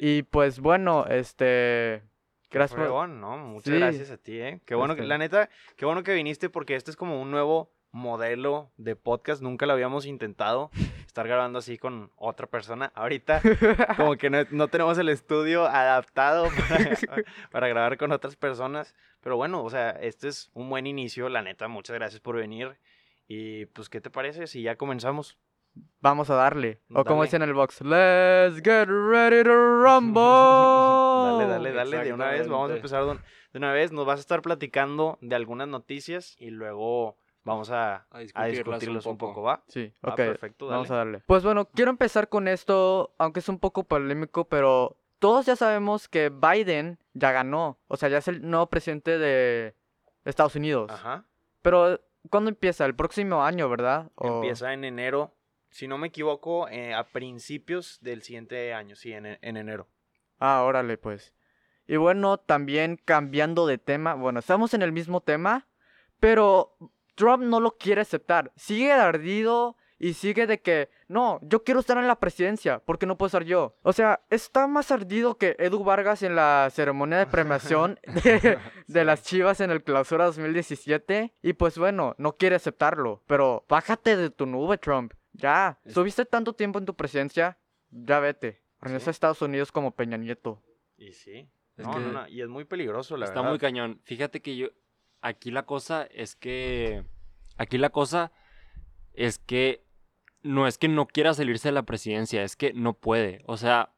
[SPEAKER 3] Y pues bueno, este... Gracias por...
[SPEAKER 1] fregón, ¿no? Muchas
[SPEAKER 3] Sí.
[SPEAKER 1] gracias a ti, ¿eh? Qué bueno, que, la neta, qué bueno que viniste porque este es como un nuevo modelo de podcast. Nunca lo habíamos intentado estar grabando así con otra persona. Ahorita como que no, no tenemos el estudio adaptado para, para grabar con otras personas. Pero bueno, o sea, este es un buen inicio. La neta, muchas gracias por venir. Y pues, ¿qué te parece si ya comenzamos?
[SPEAKER 3] Vamos a darle. O como dicen en el box, let's get ready to rumble.
[SPEAKER 1] Dale, dale, dale, de una vez. Vamos a empezar de de una vez. Nos vas a estar platicando de algunas noticias y luego vamos a,
[SPEAKER 2] A
[SPEAKER 1] a
[SPEAKER 2] discutirlas
[SPEAKER 1] discutirlos
[SPEAKER 2] un
[SPEAKER 1] un
[SPEAKER 2] poco.
[SPEAKER 1] ¿va?
[SPEAKER 3] Sí,
[SPEAKER 1] Va,
[SPEAKER 3] ok.
[SPEAKER 1] perfecto, dale.
[SPEAKER 3] Vamos a darle. Pues bueno, quiero empezar con esto, aunque es un poco polémico, pero todos ya sabemos que Biden ya ganó. O sea, ya es el nuevo presidente de Estados Unidos.
[SPEAKER 1] Ajá.
[SPEAKER 3] Pero, ¿cuándo empieza? El próximo año, ¿verdad? O-
[SPEAKER 1] Empieza en enero, si no me equivoco, eh, a principios del siguiente año, sí, en, en enero.
[SPEAKER 3] Ah, órale, pues. Y bueno, también cambiando de tema, bueno, estamos en el mismo tema, pero Trump no lo quiere aceptar. Sigue ardido y sigue de que, no, yo quiero estar en la presidencia, porque no puedo estar yo. O sea, está más ardido que Edu Vargas en la ceremonia de premiación de, de las Chivas en el Clausura 2017. Y pues bueno, no quiere aceptarlo, pero bájate de tu nube, Trump. Ya,
[SPEAKER 2] Es-
[SPEAKER 3] subiste tanto tiempo en tu presidencia, ya vete. Regresa
[SPEAKER 1] Sí.
[SPEAKER 3] a Estados Unidos como Peña Nieto.
[SPEAKER 1] Y sí.
[SPEAKER 2] Es
[SPEAKER 1] No,
[SPEAKER 2] que
[SPEAKER 1] no, no, Y es muy peligroso, la
[SPEAKER 2] Está
[SPEAKER 1] verdad.
[SPEAKER 2] muy cañón. Fíjate que yo. Aquí la cosa es que. Aquí la cosa es que. No es que no quiera salirse de la presidencia, es que no puede. O sea,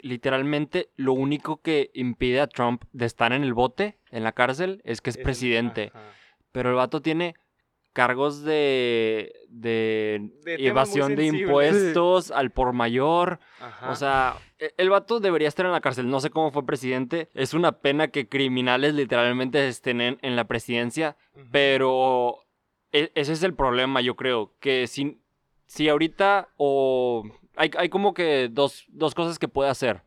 [SPEAKER 2] literalmente lo único que impide a Trump de estar en el bote, en la cárcel, es que es presidente.
[SPEAKER 1] ajá.
[SPEAKER 2] Pero el vato tiene cargos de, de,
[SPEAKER 1] De
[SPEAKER 2] evasión de impuestos al por mayor.
[SPEAKER 1] Ajá.
[SPEAKER 2] O sea, e- el vato debería estar en la cárcel. No sé cómo fue presidente. Es una pena que criminales literalmente estén en, en la presidencia. Pero e- ese es el problema, yo creo. Que si, si ahorita o... Hay, hay como que dos, dos cosas que puede hacer.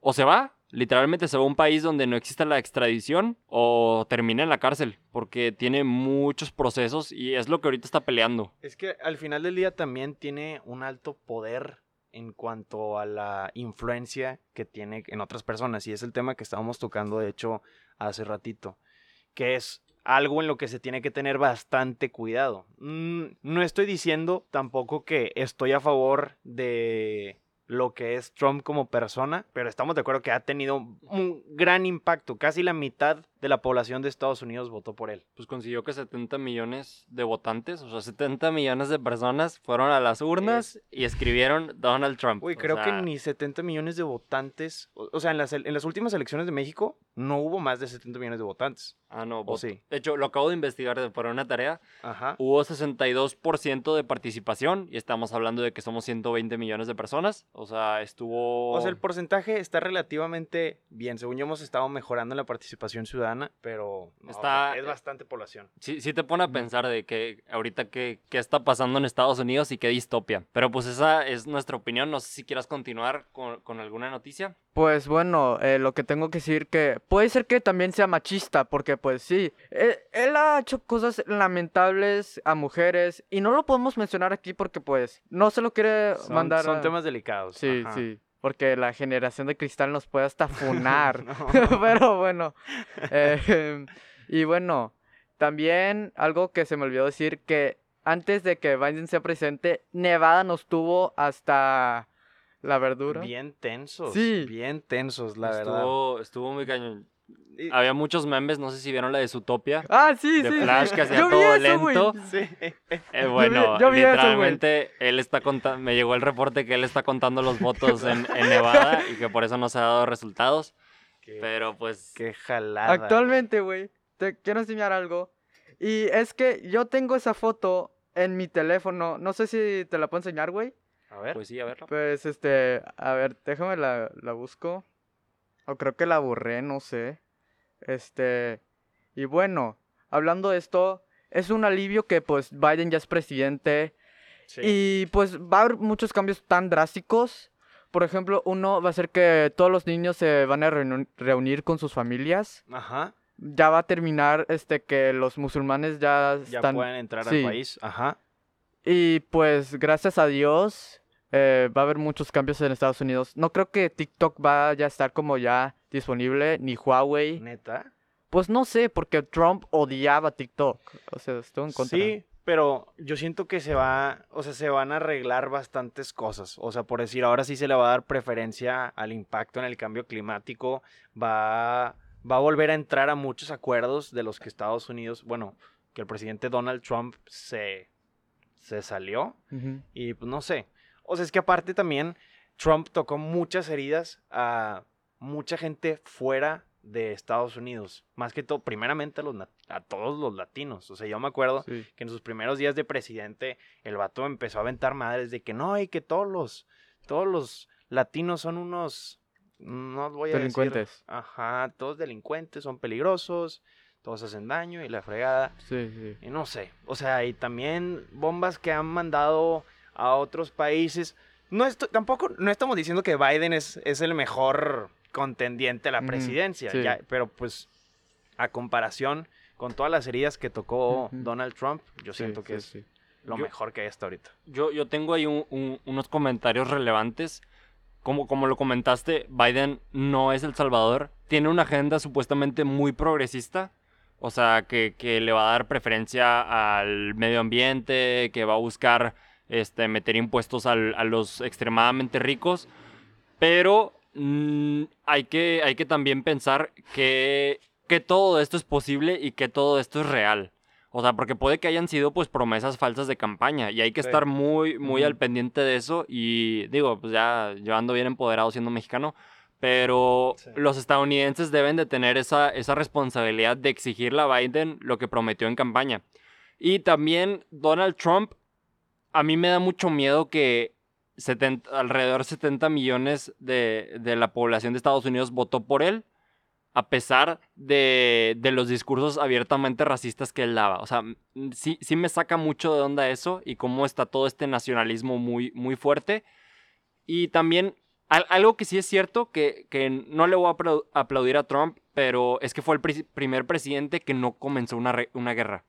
[SPEAKER 2] O se va, literalmente se va a un país donde no exista la extradición, o termina en la cárcel, porque tiene muchos procesos y es lo que ahorita está peleando.
[SPEAKER 1] Es que al final del día también tiene un alto poder en cuanto a la influencia que tiene en otras personas. Y es el tema que estábamos tocando, de hecho, hace ratito. Que es algo en lo que se tiene que tener bastante cuidado. Mm, no estoy diciendo tampoco que estoy a favor de lo que es Trump como persona, pero estamos de acuerdo que ha tenido un gran impacto. Casi la mitad de la población de Estados Unidos votó por él.
[SPEAKER 2] Pues consiguió que 70 millones de votantes, o sea, 70 millones de personas fueron a las urnas y escribieron Donald Trump.
[SPEAKER 1] Uy, creo que
[SPEAKER 2] sea,
[SPEAKER 1] ni 70 millones de votantes. O, o sea, en las, en las últimas elecciones de México no hubo más de 70 millones de votantes.
[SPEAKER 2] Ah, no,
[SPEAKER 1] ¿O
[SPEAKER 2] vot-
[SPEAKER 1] sí?
[SPEAKER 2] De hecho, lo acabo de investigar por una tarea.
[SPEAKER 1] Ajá.
[SPEAKER 2] Hubo 62% de participación y estamos hablando de que somos 120 millones de personas. O sea, estuvo...
[SPEAKER 1] O sea, el porcentaje está relativamente bien. Según yo, hemos estado mejorando en la participación ciudadana, pero no,
[SPEAKER 2] Está-
[SPEAKER 1] es bastante población.
[SPEAKER 2] Sí, sí te pone a pensar de que ahorita qué, qué está pasando en Estados Unidos y qué distopia. Pero pues esa es nuestra opinión. No sé si quieras continuar con, con alguna noticia.
[SPEAKER 3] Pues bueno, eh, lo que tengo que decir que puede ser que también sea machista, porque pues sí, él, él ha hecho cosas lamentables a mujeres y no lo podemos mencionar aquí porque pues no se lo quiere
[SPEAKER 1] Son,
[SPEAKER 3] mandar.
[SPEAKER 1] son
[SPEAKER 3] a-
[SPEAKER 1] temas delicados.
[SPEAKER 3] Sí,
[SPEAKER 1] ajá.
[SPEAKER 3] sí, porque la generación de cristal nos puede hasta funar. Pero bueno, eh, y bueno, también algo que se me olvidó decir que antes de que Biden sea presidente, Nevada nos tuvo hasta la verdura.
[SPEAKER 1] Bien tensos.
[SPEAKER 3] Sí.
[SPEAKER 1] Bien tensos, la verdad.
[SPEAKER 2] estuvo, estuvo muy cañón.
[SPEAKER 1] Y-
[SPEAKER 2] Había muchos memes, no sé si vieron la de Zootopia.
[SPEAKER 3] Ah, sí,
[SPEAKER 2] de
[SPEAKER 3] sí.
[SPEAKER 2] Flash que hacía
[SPEAKER 3] Yo vi
[SPEAKER 2] todo
[SPEAKER 3] eso,
[SPEAKER 2] lento.
[SPEAKER 1] Sí.
[SPEAKER 2] Eh, bueno,
[SPEAKER 3] yo vi eso, güey.
[SPEAKER 2] literalmente él está contando, me llegó el reporte que él está contando los votos en, en Nevada y que por eso no se ha dado resultados.
[SPEAKER 1] Qué,
[SPEAKER 2] Pero pues
[SPEAKER 1] qué jalada.
[SPEAKER 3] Actualmente, güey, te quiero enseñar algo. Y es que yo tengo esa foto en mi teléfono. No sé si te la puedo enseñar, güey.
[SPEAKER 1] A ver.
[SPEAKER 2] Pues sí, a verlo.
[SPEAKER 3] Pues, este, a ver, déjame la, la busco. O creo que la borré, no sé. Este, y bueno, hablando de esto, es un alivio que pues Biden ya es presidente.
[SPEAKER 1] Sí.
[SPEAKER 3] Y pues va a haber muchos cambios tan drásticos. Por ejemplo, uno va a ser que todos los niños se van a reunir con sus familias.
[SPEAKER 1] Ajá.
[SPEAKER 3] Ya va a terminar este que los musulmanes ya
[SPEAKER 1] Ya
[SPEAKER 3] están
[SPEAKER 1] pueden entrar
[SPEAKER 3] sí.
[SPEAKER 1] al país. Ajá.
[SPEAKER 3] y pues gracias a Dios eh, va a haber muchos cambios en Estados Unidos. No creo que TikTok vaya a estar como ya disponible, ni Huawei.
[SPEAKER 1] Neta.
[SPEAKER 3] Pues no sé, porque Trump odiaba TikTok. O sea, estuvo en contra.
[SPEAKER 1] Sí, pero yo siento que se va, o sea, se van a arreglar bastantes cosas. O sea, por decir, ahora sí se le va a dar preferencia al impacto en el cambio climático. Va, va a volver a entrar a muchos acuerdos de los que Estados Unidos, bueno, que el presidente Donald Trump se, se salió. Y pues no sé. O sea, es que aparte también Trump tocó muchas heridas a mucha gente fuera de Estados Unidos. Más que todo, primeramente a, los, a todos los latinos. O sea, yo me acuerdo
[SPEAKER 3] Sí.
[SPEAKER 1] que en sus primeros días de presidente el vato empezó a aventar madres de que no, y que todos los, todos los latinos son unos, no voy a decir-
[SPEAKER 3] Delincuentes.
[SPEAKER 1] ajá, todos delincuentes, son peligrosos, todos hacen daño y la fregada.
[SPEAKER 3] Sí, sí.
[SPEAKER 1] Y no sé, o sea, y también bombas que han mandado a otros países. No esto, tampoco, no estamos diciendo que Biden es, es el mejor contendiente a la presidencia,
[SPEAKER 3] sí.
[SPEAKER 1] ya, pero pues a comparación con todas las heridas que tocó
[SPEAKER 3] Ujú.
[SPEAKER 1] Donald Trump, yo
[SPEAKER 3] Sí,
[SPEAKER 1] siento que
[SPEAKER 3] sí,
[SPEAKER 1] es
[SPEAKER 3] sí.
[SPEAKER 1] lo
[SPEAKER 2] Yo-
[SPEAKER 1] mejor que hay hasta ahorita.
[SPEAKER 2] Yo, yo tengo ahí un- un- unos comentarios relevantes. Como, como lo comentaste, Biden no es El Salvador. Tiene una agenda supuestamente muy progresista. O sea, que, que le va a dar preferencia al medio ambiente, que va a buscar este, meter impuestos al- a los extremadamente ricos, pero mm, hay, que, hay que también pensar que, que todo esto es posible y que todo esto es real. O sea, porque puede que hayan sido pues promesas falsas de campaña y hay que
[SPEAKER 1] Sí.
[SPEAKER 2] estar muy, muy al pendiente de eso y digo, pues ya yo ando bien empoderado siendo mexicano, pero
[SPEAKER 1] Sí.
[SPEAKER 2] los estadounidenses deben de tener esa, esa responsabilidad de exigirle a Biden lo que prometió en campaña. Y también Donald Trump, a mí me da mucho miedo que 70 alrededor de 70 millones de, de la población de Estados Unidos votó por él, a pesar de, de los discursos abiertamente racistas que él daba. O sea, mm, sí, sí me saca mucho de onda eso y cómo está todo este nacionalismo muy, muy fuerte. Y también al- algo que sí es cierto, que, que no le voy a aplau- aplaudir a Trump, pero es que fue el pri- primer presidente que no comenzó una, una guerra.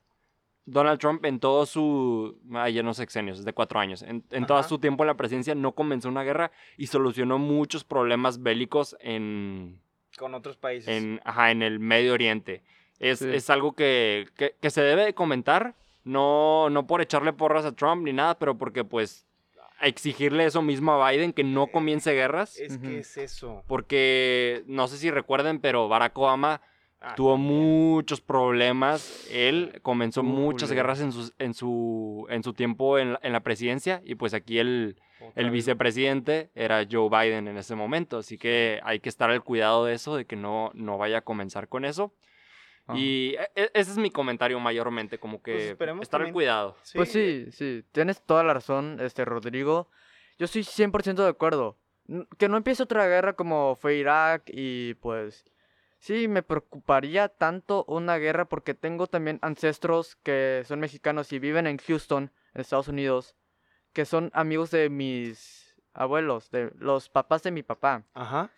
[SPEAKER 2] Donald Trump en todo su, ah, ya no sexenios, es de cuatro años, en, en todo su tiempo en la presidencia no comenzó una guerra y solucionó muchos problemas bélicos en,
[SPEAKER 1] Con otros países.
[SPEAKER 2] en, ajá, en el Medio Oriente. Es,
[SPEAKER 3] Sí.
[SPEAKER 2] es algo que, que- que se debe de comentar, no, no por echarle porras a Trump ni nada, pero porque pues exigirle eso mismo a Biden, que no comience guerras,
[SPEAKER 1] Es que es eso.
[SPEAKER 2] porque no sé si recuerden, pero Barack Obama
[SPEAKER 1] Ah,
[SPEAKER 2] tuvo
[SPEAKER 1] también.
[SPEAKER 2] muchos problemas. Él comenzó muchas guerras en, sus- en, su, en su tiempo en la, en la presidencia y pues aquí el, el vicepresidente era Joe Biden en ese momento. Así que hay que estar al cuidado de eso, de que no, no vaya a comenzar con eso.
[SPEAKER 3] Ajá.
[SPEAKER 2] Y e- e- ese es mi comentario mayormente, como
[SPEAKER 1] Pues
[SPEAKER 2] que
[SPEAKER 1] esperemos
[SPEAKER 2] estar al cuidado.
[SPEAKER 3] Pues sí, sí, tienes toda la razón, este Rodrigo. Yo estoy 100% de acuerdo. Que no empiece otra guerra como fue Irak y pues sí, me preocuparía tanto una guerra porque tengo también ancestros que son mexicanos y viven en Houston, en Estados Unidos, que son amigos de mis abuelos, de los papás de mi papá.
[SPEAKER 1] Ajá.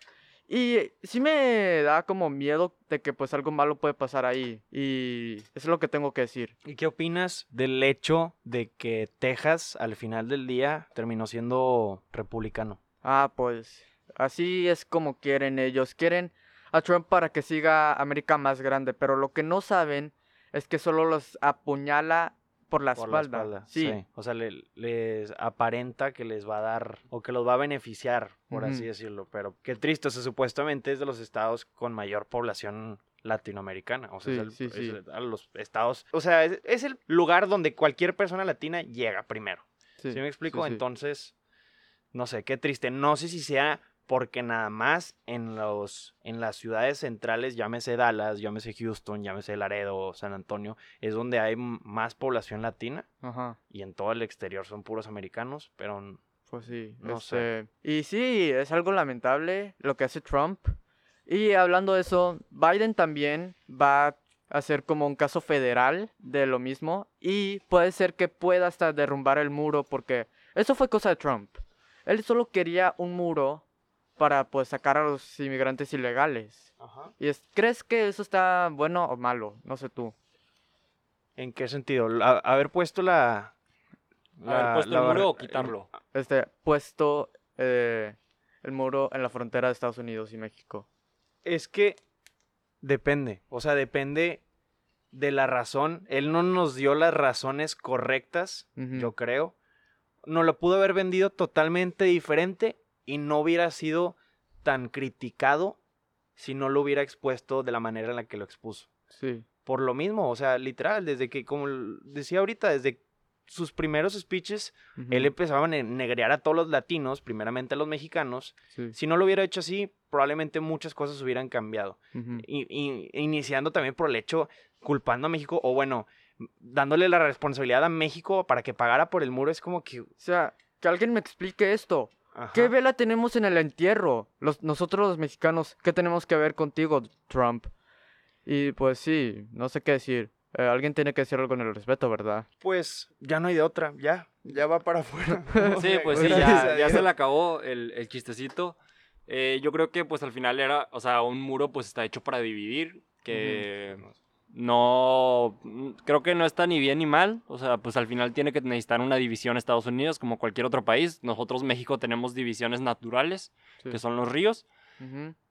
[SPEAKER 3] Y sí me da como miedo de que pues algo malo puede pasar ahí. Y eso es lo que tengo que decir.
[SPEAKER 1] ¿Y qué opinas del hecho de que Texas al final del día terminó siendo republicano?
[SPEAKER 3] Ah, pues así es como quieren ellos. Quieren a Trump para que siga América más grande, pero lo que no saben es que solo los apuñala por la
[SPEAKER 1] Por
[SPEAKER 3] espalda.
[SPEAKER 1] la espalda.
[SPEAKER 3] Sí.
[SPEAKER 1] O sea, le- les aparenta que les va a dar o que los va a beneficiar, por así decirlo. Pero qué triste, o sea, supuestamente es de los estados con mayor población latinoamericana. O sea,
[SPEAKER 3] Sí,
[SPEAKER 1] es, el-
[SPEAKER 3] sí,
[SPEAKER 1] es
[SPEAKER 3] sí.
[SPEAKER 1] el- a los estados. O sea, es, es el lugar donde cualquier persona latina llega primero. ¿Sí, me explico? Entonces, no sé, qué triste. No sé si sea porque nada más en los en las ciudades centrales, llámese Dallas, llámese Houston, llámese Laredo, San Antonio, es donde hay más población latina
[SPEAKER 3] Ajá.
[SPEAKER 1] y en todo el exterior son puros americanos, pero
[SPEAKER 3] Pues sí,
[SPEAKER 1] No
[SPEAKER 3] este, Y sí, es algo lamentable lo que hace Trump. Y hablando de eso, Biden también va a hacer como un caso federal de lo mismo. Y puede ser que pueda hasta derrumbar el muro porque eso fue cosa de Trump. Él solo quería un muro para pues sacar a los inmigrantes ilegales. Y es, ¿crees que eso está bueno o malo? No sé tú.
[SPEAKER 1] ¿en qué sentido? La- haber puesto la
[SPEAKER 2] Haber puesto
[SPEAKER 1] la
[SPEAKER 2] el muro o quitarlo.
[SPEAKER 3] Este, puesto eh, el muro en la frontera de Estados Unidos y México.
[SPEAKER 1] Es que depende, o sea, depende de la razón. Él no nos dio las razones correctas, yo creo. Nos lo pudo haber vendido totalmente diferente y no hubiera sido tan criticado si no lo hubiera expuesto de la manera en la que lo expuso.
[SPEAKER 3] Sí.
[SPEAKER 1] Por lo mismo, o sea, literal, desde que, como decía ahorita, desde sus primeros speeches, él empezaba a ne- negrear a todos los latinos, primeramente a los mexicanos.
[SPEAKER 3] Sí.
[SPEAKER 1] Si no lo hubiera hecho así, probablemente muchas cosas hubieran cambiado y, y- iniciando también por el hecho culpando a México o bueno, dándole la responsabilidad a México para que pagara por el muro es como que
[SPEAKER 3] O sea, que alguien me explique esto.
[SPEAKER 1] Ajá.
[SPEAKER 3] ¿Qué vela tenemos en el entierro? Los, nosotros los mexicanos, ¿qué tenemos que ver contigo, Trump? Y pues sí, no sé qué decir. Eh, alguien tiene que decir algo en el respeto, ¿verdad?
[SPEAKER 1] pues ya no hay de otra, ya, ya va para afuera.
[SPEAKER 2] Sí, pues sí, ya, se le acabó el, el chistecito. Eh, yo creo que pues al final era, o sea, un muro pues está hecho para dividir, que no, mm, creo que no está ni bien ni mal, o sea, pues al final tiene que necesitar una división Estados Unidos como cualquier otro país. Nosotros México tenemos divisiones naturales,
[SPEAKER 3] Sí.
[SPEAKER 2] que son los ríos.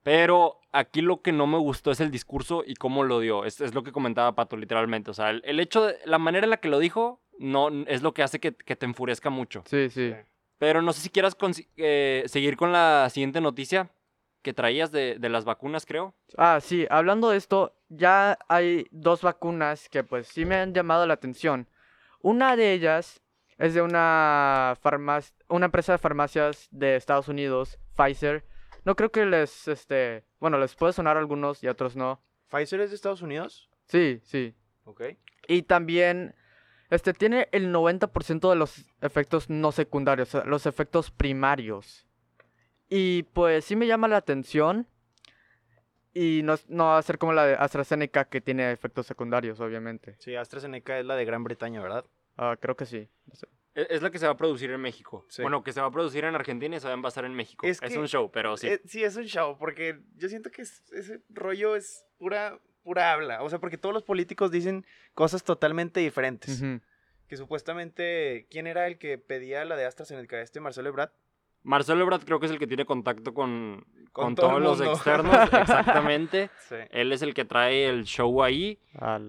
[SPEAKER 2] Pero aquí lo que no me gustó es el discurso y cómo lo dio. Es, es lo que comentaba Pato, literalmente. O sea, el, el hecho de la manera en la que lo dijo no es lo que hace que, que te enfurezca mucho.
[SPEAKER 3] Sí, sí.
[SPEAKER 2] Pero no sé si quieras consi- eh, seguir con la siguiente noticia que traías de, de las vacunas, creo.
[SPEAKER 3] Ah, sí, hablando de esto, ya hay dos vacunas que pues sí me han llamado la atención. Una de ellas es de una farmacia, una empresa de farmacias de Estados Unidos, Pfizer. No creo que les, este, bueno, les puede sonar a algunos y a otros no.
[SPEAKER 1] ¿Pfizer es de Estados Unidos?
[SPEAKER 3] Sí, sí.
[SPEAKER 1] Ok.
[SPEAKER 3] Y también, este, tiene el 90% de los efectos no secundarios, o sea, los efectos primarios. Y pues sí me llama la atención. Y no, no va a ser como la de AstraZeneca que tiene efectos secundarios, obviamente.
[SPEAKER 1] Sí, AstraZeneca es la de Gran Bretaña, ¿verdad?
[SPEAKER 3] Ah, creo que sí. no sé.
[SPEAKER 2] E- Es la que se va a producir en México.
[SPEAKER 1] Sí.
[SPEAKER 2] Bueno, que se va a producir en Argentina y se va a envasar en México.
[SPEAKER 1] Es
[SPEAKER 2] Es,
[SPEAKER 1] que-
[SPEAKER 2] un show, pero sí.
[SPEAKER 1] Eh, sí, es un show, porque yo siento que es- ese rollo es pura, pura habla. O sea, porque todos los políticos dicen cosas totalmente diferentes. Que supuestamente, ¿quién era el que pedía la de AstraZeneca? Este Marcelo Ebrard.
[SPEAKER 2] Marcelo Ebrard creo que es el que tiene contacto con,
[SPEAKER 1] Con
[SPEAKER 2] con
[SPEAKER 1] todo
[SPEAKER 2] todos los externos. Exactamente.
[SPEAKER 1] Sí.
[SPEAKER 2] Él es el que trae el show ahí.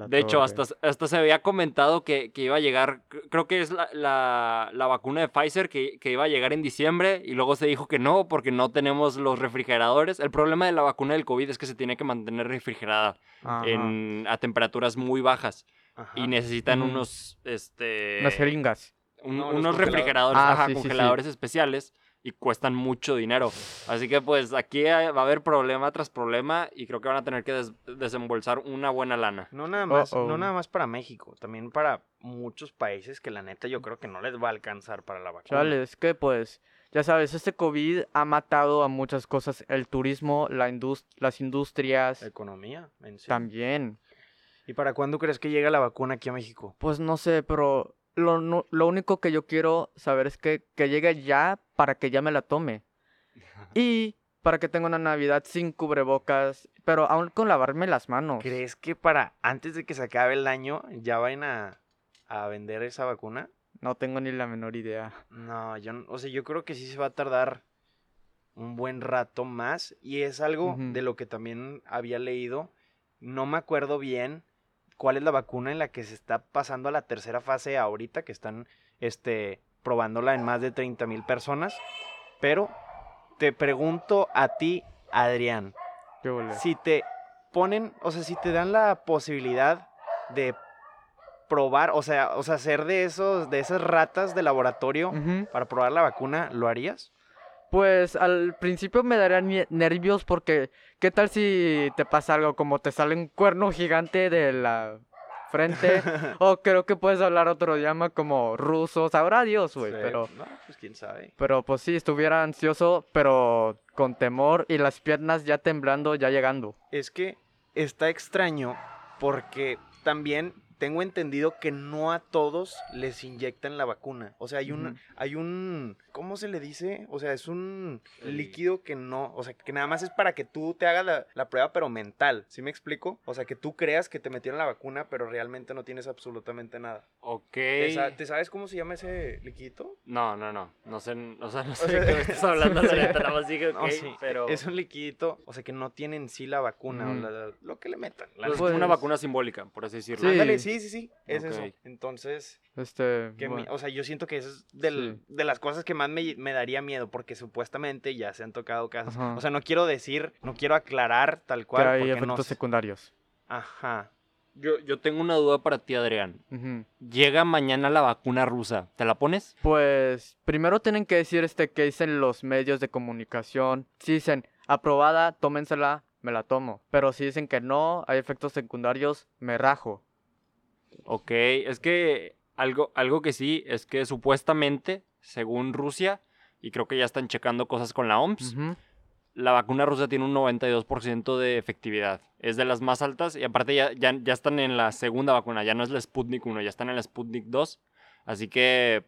[SPEAKER 2] De hecho, hasta, hasta se había comentado que, que iba a llegar, cr- creo que es la, la- la vacuna de Pfizer que, que iba a llegar en diciembre y luego se dijo que no porque no tenemos los refrigeradores. El problema de la vacuna del COVID es que se tiene que mantener refrigerada en, a temperaturas muy bajas
[SPEAKER 1] Ajá.
[SPEAKER 2] y necesitan
[SPEAKER 3] Ujú.
[SPEAKER 2] unos, este,
[SPEAKER 3] Las jeringas.
[SPEAKER 2] un-
[SPEAKER 1] No, los
[SPEAKER 2] unos
[SPEAKER 1] congeladores.
[SPEAKER 2] refrigeradores,
[SPEAKER 3] Ah,
[SPEAKER 2] ajá,
[SPEAKER 3] sí, sí, sí.
[SPEAKER 2] congeladores especiales y cuestan mucho dinero. Así que pues aquí va a haber problema tras problema y creo que van a tener que des- desembolsar una buena lana.
[SPEAKER 1] No nada más, no nada más para México, también para muchos países que la neta yo creo que no les va a alcanzar para la vacuna.
[SPEAKER 3] Chale, es que pues, ya sabes, este COVID ha matado a muchas cosas. El turismo, la indus- las industrias,
[SPEAKER 1] La economía en sí.
[SPEAKER 3] también.
[SPEAKER 1] ¿Y para cuándo crees que llega la vacuna aquí a México?
[SPEAKER 3] Pues no sé, pero lo, no- lo único que yo quiero saber es que, que llegue ya para que ya me la tome. Y para que tenga una Navidad sin cubrebocas, pero aún con lavarme las manos.
[SPEAKER 1] ¿Crees que para antes de que se acabe el año ya vayan a, a vender esa vacuna?
[SPEAKER 3] No tengo ni la menor idea.
[SPEAKER 1] No, yo, no- o sea, yo creo que sí se va a tardar un buen rato más y es algo de lo que también había leído. No me acuerdo bien cuál es la vacuna en la que se está pasando a la tercera fase ahorita, que están este, probándola en más de 30 mil personas. Pero te pregunto a ti, Adrián,
[SPEAKER 3] Qué
[SPEAKER 1] si te ponen, o sea, si te dan la posibilidad de probar, o sea, o sea, ser de esos, de esas ratas de laboratorio para probar la vacuna, ¿lo harías?
[SPEAKER 3] Pues al principio me darían nervios porque ¿qué tal si te pasa algo como te sale un cuerno gigante de la frente? o creo que puedes hablar otro idioma como ruso, sabrá Dios, güey,
[SPEAKER 1] Sí,
[SPEAKER 3] pero...
[SPEAKER 1] No, pues quién sabe.
[SPEAKER 3] Pero pues sí, estuviera ansioso, pero con temor y las piernas ya temblando, ya llegando.
[SPEAKER 1] Es que está extraño porque también tengo entendido que no a todos les inyectan la vacuna. O sea, hay un, hay un, ¿cómo se le dice? O sea, es un líquido que no, o sea, que nada más es para que tú te hagas la, la prueba, pero mental. ¿Sí me explico? O sea, que tú creas que te metieron la vacuna, pero realmente no tienes absolutamente nada.
[SPEAKER 2] Ok.
[SPEAKER 1] ¿Te, sa- te sabes cómo se llama ese líquido?
[SPEAKER 2] No, no, no. No sé, o sea, no sé
[SPEAKER 1] sea,
[SPEAKER 2] de qué me estás hablando, la
[SPEAKER 1] sí.
[SPEAKER 2] neta. Nada más dije, ok,
[SPEAKER 1] No, sí,
[SPEAKER 2] pero...
[SPEAKER 1] Es un líquido, o sea, que no tiene en sí la vacuna, o la- lo que le metan. la
[SPEAKER 2] pues,
[SPEAKER 1] neta.
[SPEAKER 2] una vacuna simbólica, por así decirlo.
[SPEAKER 3] Sí.
[SPEAKER 1] Ándale, sí, sí, sí, es eso. Entonces,
[SPEAKER 3] Este,
[SPEAKER 1] que mi- o sea, yo siento que eso es del- de las cosas que más me, me daría miedo, porque supuestamente ya se han tocado casos.
[SPEAKER 3] Ajá.
[SPEAKER 1] O sea, no quiero decir, no quiero aclarar tal
[SPEAKER 3] que
[SPEAKER 1] cual,
[SPEAKER 3] hay
[SPEAKER 1] porque
[SPEAKER 3] efectos
[SPEAKER 1] no
[SPEAKER 3] secundarios.
[SPEAKER 1] Ajá.
[SPEAKER 2] Yo, yo tengo una duda para ti, Adrián. Llega mañana la vacuna rusa. ¿Te la pones?
[SPEAKER 3] Pues primero tienen que decir este que dicen los medios de comunicación. Si dicen aprobada, tómensela, me la tomo. Pero si dicen que no, hay efectos secundarios, me rajo.
[SPEAKER 2] Ok, es que algo, algo que sí es que supuestamente, según Rusia, y creo que ya están checando cosas con la OMS, la vacuna rusa tiene un 92% de efectividad. Es de las más altas y aparte ya, ya, ya están en la segunda vacuna, ya no es la Sputnik 1, ya están en la Sputnik 2. Así que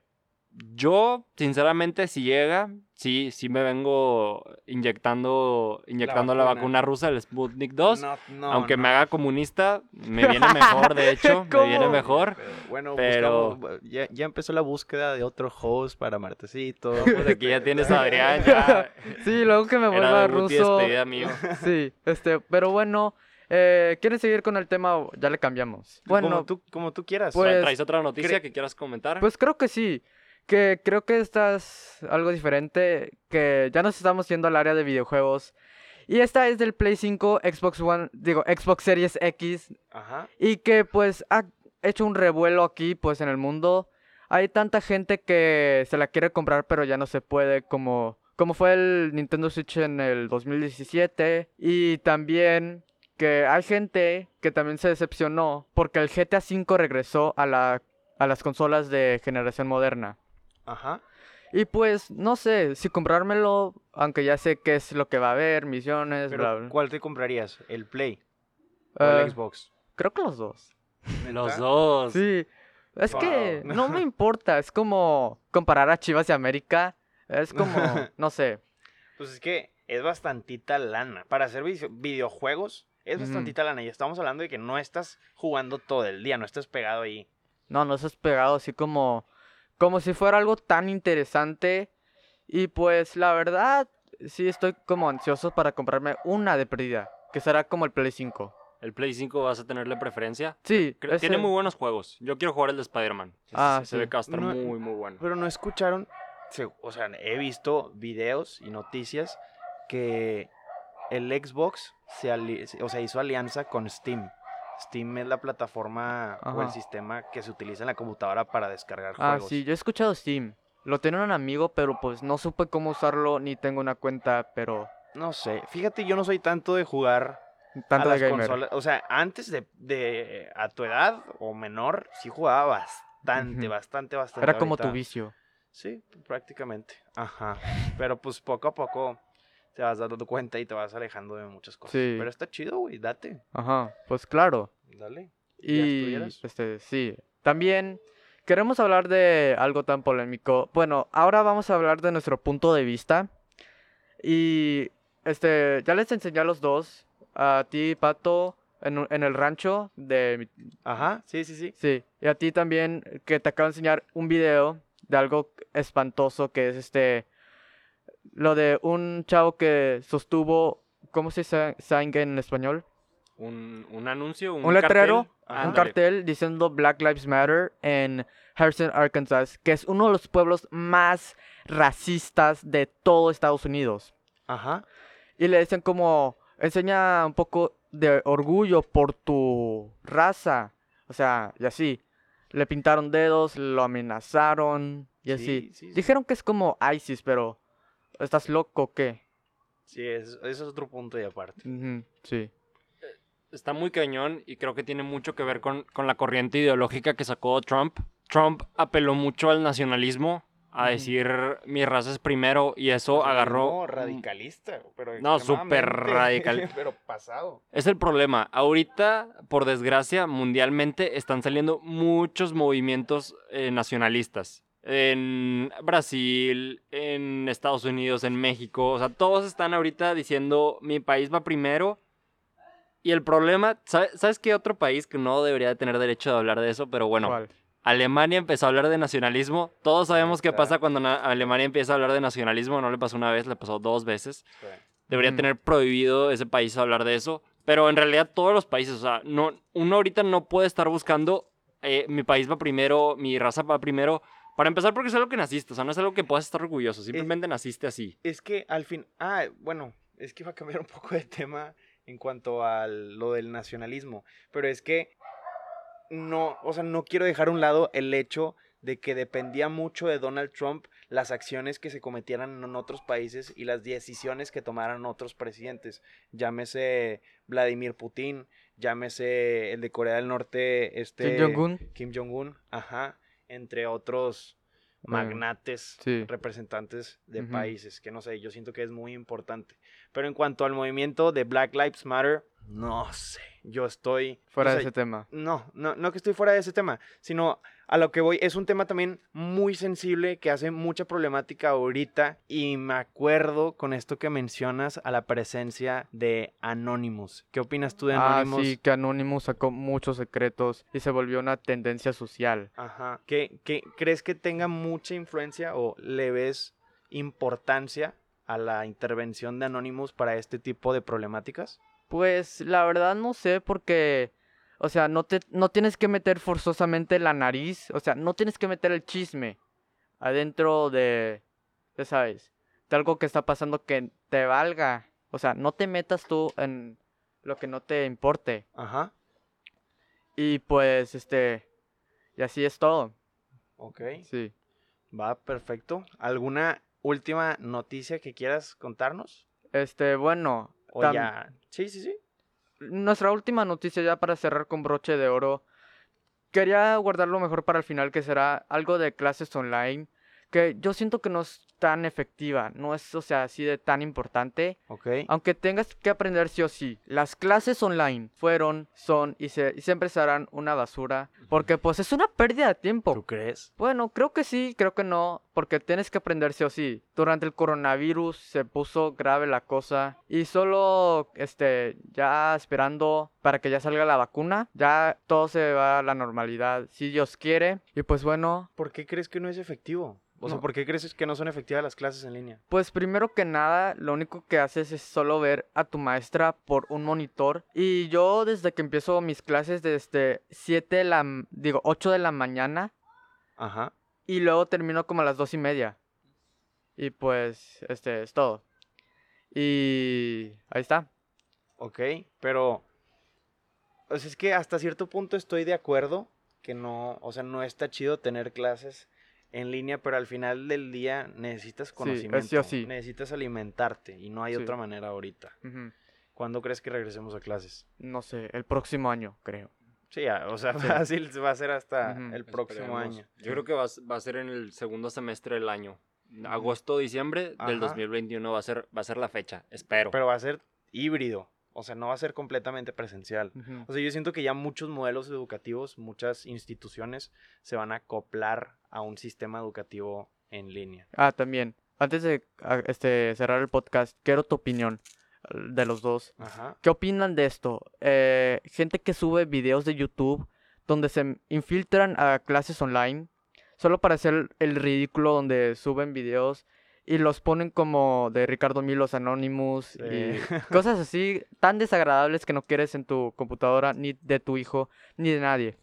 [SPEAKER 2] yo, sinceramente, si llega, sí, sí me vengo inyectando, inyectando la vacuna,
[SPEAKER 1] vacuna.
[SPEAKER 2] rusa, el Sputnik 2.
[SPEAKER 1] No, no,
[SPEAKER 2] Aunque
[SPEAKER 1] no.
[SPEAKER 2] me haga comunista, me viene mejor, de hecho, me viene mejor.
[SPEAKER 1] Pero, bueno,
[SPEAKER 2] Pero-
[SPEAKER 1] buscamos- ya, ya empezó la búsqueda de otro host para Martecito.
[SPEAKER 2] Pues aquí ya tienes a Adrián, ya
[SPEAKER 3] Sí, luego que me vuelva ruso.
[SPEAKER 2] despedida mío.
[SPEAKER 3] Sí, este, pero bueno, Eh, ¿Quieren seguir con el tema ya le cambiamos?
[SPEAKER 1] como
[SPEAKER 3] Bueno,
[SPEAKER 1] tú, como tú quieras.
[SPEAKER 2] Tra-
[SPEAKER 3] Pues,
[SPEAKER 2] ¿Traes otra noticia que quieras comentar?
[SPEAKER 3] pues creo que sí. Que creo que esta es algo diferente. Que ya nos estamos yendo al área de videojuegos. Y esta es del Play 5, Xbox One, digo, Xbox Series X.
[SPEAKER 1] Ajá.
[SPEAKER 3] Y que pues ha hecho un revuelo aquí, pues en el mundo. Hay tanta gente que se la quiere comprar, pero ya no se puede, como, como fue el Nintendo Switch en el 2017. Y también que hay gente que también se decepcionó porque el GTA V regresó a, la, a las consolas de generación moderna.
[SPEAKER 1] Ajá.
[SPEAKER 3] Y pues, no sé, si comprármelo, aunque ya sé qué es lo que va a haber, misiones, bla,
[SPEAKER 1] Pero,
[SPEAKER 3] bla.
[SPEAKER 1] ¿cuál te comprarías? ¿El Play o
[SPEAKER 3] Eh,
[SPEAKER 1] el Xbox?
[SPEAKER 3] creo que los dos.
[SPEAKER 2] Los dos.
[SPEAKER 3] Sí, es que no me importa, es como comparar a Chivas de América, es como, no sé,
[SPEAKER 1] Pues es que es bastantita lana. Para hacer videojuegos es bastantita lana. Y estamos hablando de que no estás jugando todo el día, no estás pegado ahí.
[SPEAKER 3] no, no es pegado así como, como si fuera algo tan interesante y pues la verdad, sí estoy como ansioso para comprarme una de pérdida, que será como el Play 5.
[SPEAKER 2] ¿El Play 5 vas a tenerle preferencia?
[SPEAKER 3] Sí,
[SPEAKER 2] Tiene muy buenos juegos. Yo quiero jugar el de Spider-Man. Se-
[SPEAKER 3] Ah,
[SPEAKER 2] se, se ve
[SPEAKER 3] sí.
[SPEAKER 2] que va a estar
[SPEAKER 1] No-
[SPEAKER 2] muy, muy bueno.
[SPEAKER 1] Pero no escucharon, se- o sea, he visto videos y noticias que el Xbox se ali- o sea, hizo alianza con Steam. Steam es la plataforma o el sistema que se utiliza en la computadora para descargar
[SPEAKER 3] Ah,
[SPEAKER 1] juegos.
[SPEAKER 3] sí, yo he escuchado Steam. Lo tenía un amigo, pero pues no supe cómo usarlo ni tengo una cuenta, pero
[SPEAKER 1] No sé, fíjate, yo no soy tanto de jugar
[SPEAKER 3] tanto
[SPEAKER 1] a
[SPEAKER 3] de
[SPEAKER 1] las
[SPEAKER 3] gamer.
[SPEAKER 1] consolas. O sea, antes de, de a tu edad o menor, sí jugaba bastante, bastante, bastante.
[SPEAKER 3] Era como tu vicio.
[SPEAKER 1] Sí, prácticamente. Ajá. Pero pues poco a poco te vas dando cuenta y te vas alejando de muchas cosas.
[SPEAKER 3] Sí.
[SPEAKER 1] Pero está chido, güey, date.
[SPEAKER 3] Ajá, pues claro.
[SPEAKER 1] Dale. ¿Ya
[SPEAKER 3] Y este, sí. También queremos hablar de algo tan polémico. Bueno, ahora vamos a hablar de nuestro punto de vista. Y este, ya les enseñé a los dos, a ti, Pato, en, en el rancho de
[SPEAKER 1] Ajá, sí, sí, sí.
[SPEAKER 3] Sí, y a ti también que te acabo de enseñar un video de algo espantoso que es este lo de un chavo que sostuvo ¿cómo se dice en español?
[SPEAKER 2] Un, un anuncio, un,
[SPEAKER 3] Un, letrero,
[SPEAKER 2] cartel.
[SPEAKER 3] un cartel diciendo Black Lives Matter en Harrison, Arkansas, que es uno de los pueblos más racistas de todo Estados Unidos.
[SPEAKER 1] Ajá.
[SPEAKER 3] Y le dicen como, enseña un poco de orgullo por tu raza. O sea, y así. Le pintaron dedos, lo amenazaron y así.
[SPEAKER 1] Sí, sí, sí.
[SPEAKER 3] Dijeron que es como ISIS, pero ¿estás loco o qué?
[SPEAKER 1] Sí, es- eso es otro punto y aparte.
[SPEAKER 3] Sí.
[SPEAKER 2] Está muy cañón y creo que tiene mucho que ver con, con la corriente ideológica que sacó Trump. Trump apeló mucho al nacionalismo, a decir mi raza es primero y eso agarró...
[SPEAKER 1] No, radicalista, pero
[SPEAKER 2] No, súper radical.
[SPEAKER 1] pero pasado.
[SPEAKER 2] Es el problema. Ahorita, por desgracia, mundialmente están saliendo muchos movimientos eh, nacionalistas. En Brasil, en Estados Unidos, en México. O sea, todos están ahorita diciendo mi país va primero. Y el problema, ¿sabe- ¿sabes qué otro país que no debería de tener derecho de hablar de eso? Pero bueno,
[SPEAKER 3] ¿Cuál?
[SPEAKER 2] Alemania empezó a hablar de nacionalismo. Todos sabemos qué pasa cuando Alemania empieza a hablar de nacionalismo. No le pasó una vez, le pasó dos veces debería
[SPEAKER 3] Ujú.
[SPEAKER 2] tener prohibido ese país hablar de eso. Pero en realidad todos los países, o sea, no, uno ahorita no puede estar buscando eh, mi país va primero, mi raza va primero. Para empezar, porque es algo que naciste, o sea, no es algo que puedas estar orgulloso, simplemente naciste así.
[SPEAKER 1] Es que al fin, ah, bueno, es que iba a cambiar un poco de tema en cuanto a lo del nacionalismo, pero es que no, o sea, no quiero dejar a un lado el hecho de que dependía mucho de Donald Trump las acciones que se cometieran en otros países y las decisiones que tomaran otros presidentes. Llámese Vladimir Putin, llámese el de Corea del Norte, este
[SPEAKER 3] Kim Jong-un.
[SPEAKER 1] Kim Jong-un, ajá, entre otros
[SPEAKER 3] Bueno,
[SPEAKER 1] magnates,
[SPEAKER 3] sí.
[SPEAKER 1] representantes de países, que no sé, yo siento que es muy importante. Pero en cuanto al movimiento de Black Lives Matter, no sé, yo estoy...
[SPEAKER 3] Fuera
[SPEAKER 1] o
[SPEAKER 3] de ese tema.
[SPEAKER 1] No, no, no que estoy fuera de ese tema, sino a lo que voy, es un tema también muy sensible que hace mucha problemática ahorita y me acuerdo con esto que mencionas a la presencia de Anonymous. ¿Qué opinas tú de
[SPEAKER 3] Ah,
[SPEAKER 1] Anonymous?
[SPEAKER 3] sí, que Anonymous sacó muchos secretos y se volvió una tendencia social.
[SPEAKER 1] Ajá. ¿Qué, qué- crees que tenga mucha influencia o le ves importancia a la intervención de Anonymous para este tipo de problemáticas?
[SPEAKER 3] Pues la verdad no sé porque, o sea, no, te, no tienes que meter forzosamente la nariz, o sea, no tienes que meter el chisme adentro de, ya sabes, de algo que está pasando que te valga. O sea, no te metas tú en lo que no te importe.
[SPEAKER 1] Ajá.
[SPEAKER 3] Y pues, este, y así es todo.
[SPEAKER 1] Ok.
[SPEAKER 3] Sí.
[SPEAKER 1] Va, perfecto. ¿Alguna última noticia que quieras contarnos?
[SPEAKER 3] Este, bueno,
[SPEAKER 1] O ya. Sí, sí, sí.
[SPEAKER 3] Nuestra última noticia ya para cerrar con broche de oro. Quería guardarlo mejor para el final, que será algo de clases online, que yo siento que no es tan efectiva, no es, o sea, así de tan importante.
[SPEAKER 1] Ok.
[SPEAKER 3] Aunque tengas que aprender sí o sí, las clases online fueron, son y, se, y siempre serán una basura, porque pues es una pérdida de tiempo.
[SPEAKER 1] ¿Tú crees?
[SPEAKER 3] Bueno, creo que sí, creo que no, porque tienes que aprender sí o sí. Durante el coronavirus se puso grave la cosa y solo, este, ya esperando para que ya salga la vacuna, ya todo se va a la normalidad, si Dios quiere. Y pues bueno,
[SPEAKER 1] ¿Por qué crees que no es efectivo? O sea. ¿por qué crees que no son efectivas las clases en línea?
[SPEAKER 3] pues primero que nada, lo único que haces es solo ver a tu maestra por un monitor. Y yo desde que empiezo mis clases desde 7 de la, digo, 8 de la mañana
[SPEAKER 1] Ajá.
[SPEAKER 3] y luego termino como a las dos y media. Y pues, este es todo. Y ahí está.
[SPEAKER 1] Ok, pero. Sea, es que hasta cierto punto estoy de acuerdo que no. O sea, no está chido tener clases en línea, pero al final del día necesitas
[SPEAKER 3] es
[SPEAKER 1] conocimiento.
[SPEAKER 3] sí.
[SPEAKER 1] Necesitas alimentarte y no hay
[SPEAKER 3] Sí.
[SPEAKER 1] otra manera ahorita.
[SPEAKER 3] Ujú.
[SPEAKER 1] ¿Cuándo crees que regresemos a clases?
[SPEAKER 3] No sé, el próximo año, creo.
[SPEAKER 1] Sí, ya, o sea,
[SPEAKER 3] Sí.
[SPEAKER 1] fácil va a ser hasta el próximo
[SPEAKER 2] Esperemos.
[SPEAKER 1] año.
[SPEAKER 2] Yo creo que va, va a ser en el segundo semestre del año. Agosto, diciembre del
[SPEAKER 1] Ajá.
[SPEAKER 2] 2021 va a ser, va a ser la fecha. Espero.
[SPEAKER 1] Pero va a ser híbrido. O sea, no va a ser completamente presencial. O sea, yo siento que ya muchos modelos educativos, muchas instituciones se van a acoplar a un sistema educativo en línea.
[SPEAKER 3] Ah, también. Antes de ah, este, cerrar el podcast, quiero tu opinión de los dos.
[SPEAKER 1] Ajá.
[SPEAKER 3] ¿Qué opinan de esto? Eh, gente que sube videos de YouTube donde se infiltran a clases online solo para hacer el ridículo donde suben videos y los ponen como de Ricardo Milos Anonymous
[SPEAKER 1] Sí.
[SPEAKER 3] y cosas así tan desagradables que no quieres en tu computadora ni de tu hijo ni de nadie.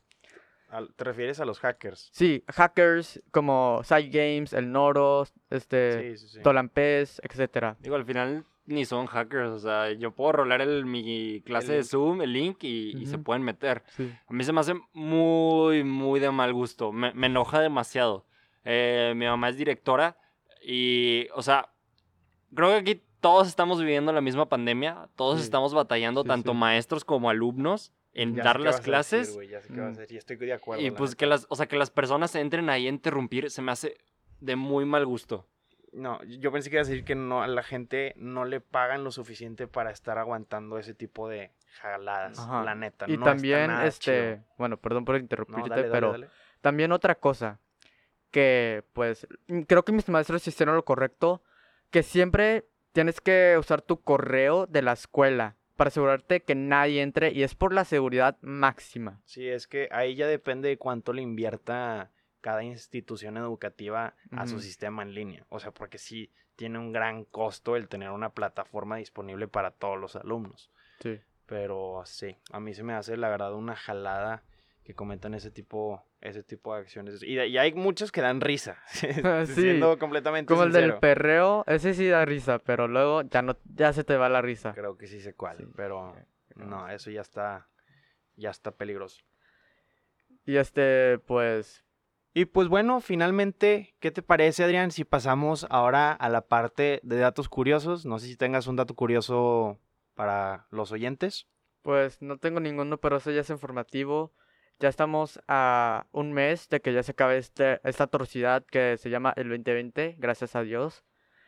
[SPEAKER 1] ¿Te refieres a los hackers?
[SPEAKER 3] Sí, hackers como Side Games, El Noros, este,
[SPEAKER 1] Sí, sí, sí.
[SPEAKER 3] Tolampez, etcétera.
[SPEAKER 2] Digo, al final ni son hackers. O sea, yo puedo rolar el, mi clase
[SPEAKER 1] El
[SPEAKER 2] de. Zoom, el link, y, y se pueden meter.
[SPEAKER 3] Sí.
[SPEAKER 2] A mí se me hace muy, muy de mal gusto. Me, me enoja demasiado. Eh, mi mamá es directora y, o sea, creo que aquí todos estamos viviendo la misma pandemia. Todos
[SPEAKER 3] Sí.
[SPEAKER 2] estamos batallando,
[SPEAKER 3] Sí,
[SPEAKER 2] tanto
[SPEAKER 3] sí.
[SPEAKER 2] maestros como alumnos, en
[SPEAKER 1] Ya
[SPEAKER 2] dar las
[SPEAKER 1] vas a decir,
[SPEAKER 2] clases.
[SPEAKER 1] güey, ya sé qué vas a decir, y estoy de acuerdo.
[SPEAKER 2] y
[SPEAKER 1] la
[SPEAKER 2] pues
[SPEAKER 1] neta.
[SPEAKER 2] que las, o sea, que las personas entren ahí a interrumpir se me hace de muy mal gusto.
[SPEAKER 1] No, yo pensé que iba a decir que no, a la gente no le pagan lo suficiente para estar aguantando ese tipo de jaladas.
[SPEAKER 3] Ajá.
[SPEAKER 1] La neta.
[SPEAKER 3] Y
[SPEAKER 1] no está
[SPEAKER 3] también,
[SPEAKER 1] nada
[SPEAKER 3] este,
[SPEAKER 1] chido.
[SPEAKER 3] bueno, perdón por
[SPEAKER 1] No,
[SPEAKER 3] interrumpirte,
[SPEAKER 1] dale, dale,
[SPEAKER 3] pero
[SPEAKER 1] dale.
[SPEAKER 3] también otra cosa que, pues, mm, creo que mis maestros hicieron lo correcto, que siempre tienes que usar tu correo de la escuela para asegurarte que nadie entre y es por la seguridad máxima.
[SPEAKER 1] Sí, es que ahí ya depende de cuánto le invierta cada institución educativa a su sistema en línea. O sea, porque sí tiene un gran costo el tener una plataforma disponible para todos los alumnos.
[SPEAKER 3] Sí.
[SPEAKER 1] Pero sí, a mí se me hace la verdad una jalada que cometan ese tipo, ese tipo de acciones. Y, y hay muchos que dan risa,
[SPEAKER 3] Sí,
[SPEAKER 1] siendo completamente
[SPEAKER 3] Como el del perreo, ese sí da risa, pero luego ya no, ya se te va la risa.
[SPEAKER 1] Creo que sí sé cuál,
[SPEAKER 3] Sí.
[SPEAKER 1] pero no, eso ya está, ya está peligroso.
[SPEAKER 3] Y este, pues,
[SPEAKER 1] Y pues bueno, finalmente, ¿qué te parece, Adrián, si pasamos ahora a la parte de datos curiosos? No sé si tengas un dato curioso para los oyentes.
[SPEAKER 3] Pues no tengo ninguno, pero eso ya es informativo. Ya estamos a un mes de que ya se acabe este, esta atrocidad que se llama el 2020, gracias a Dios.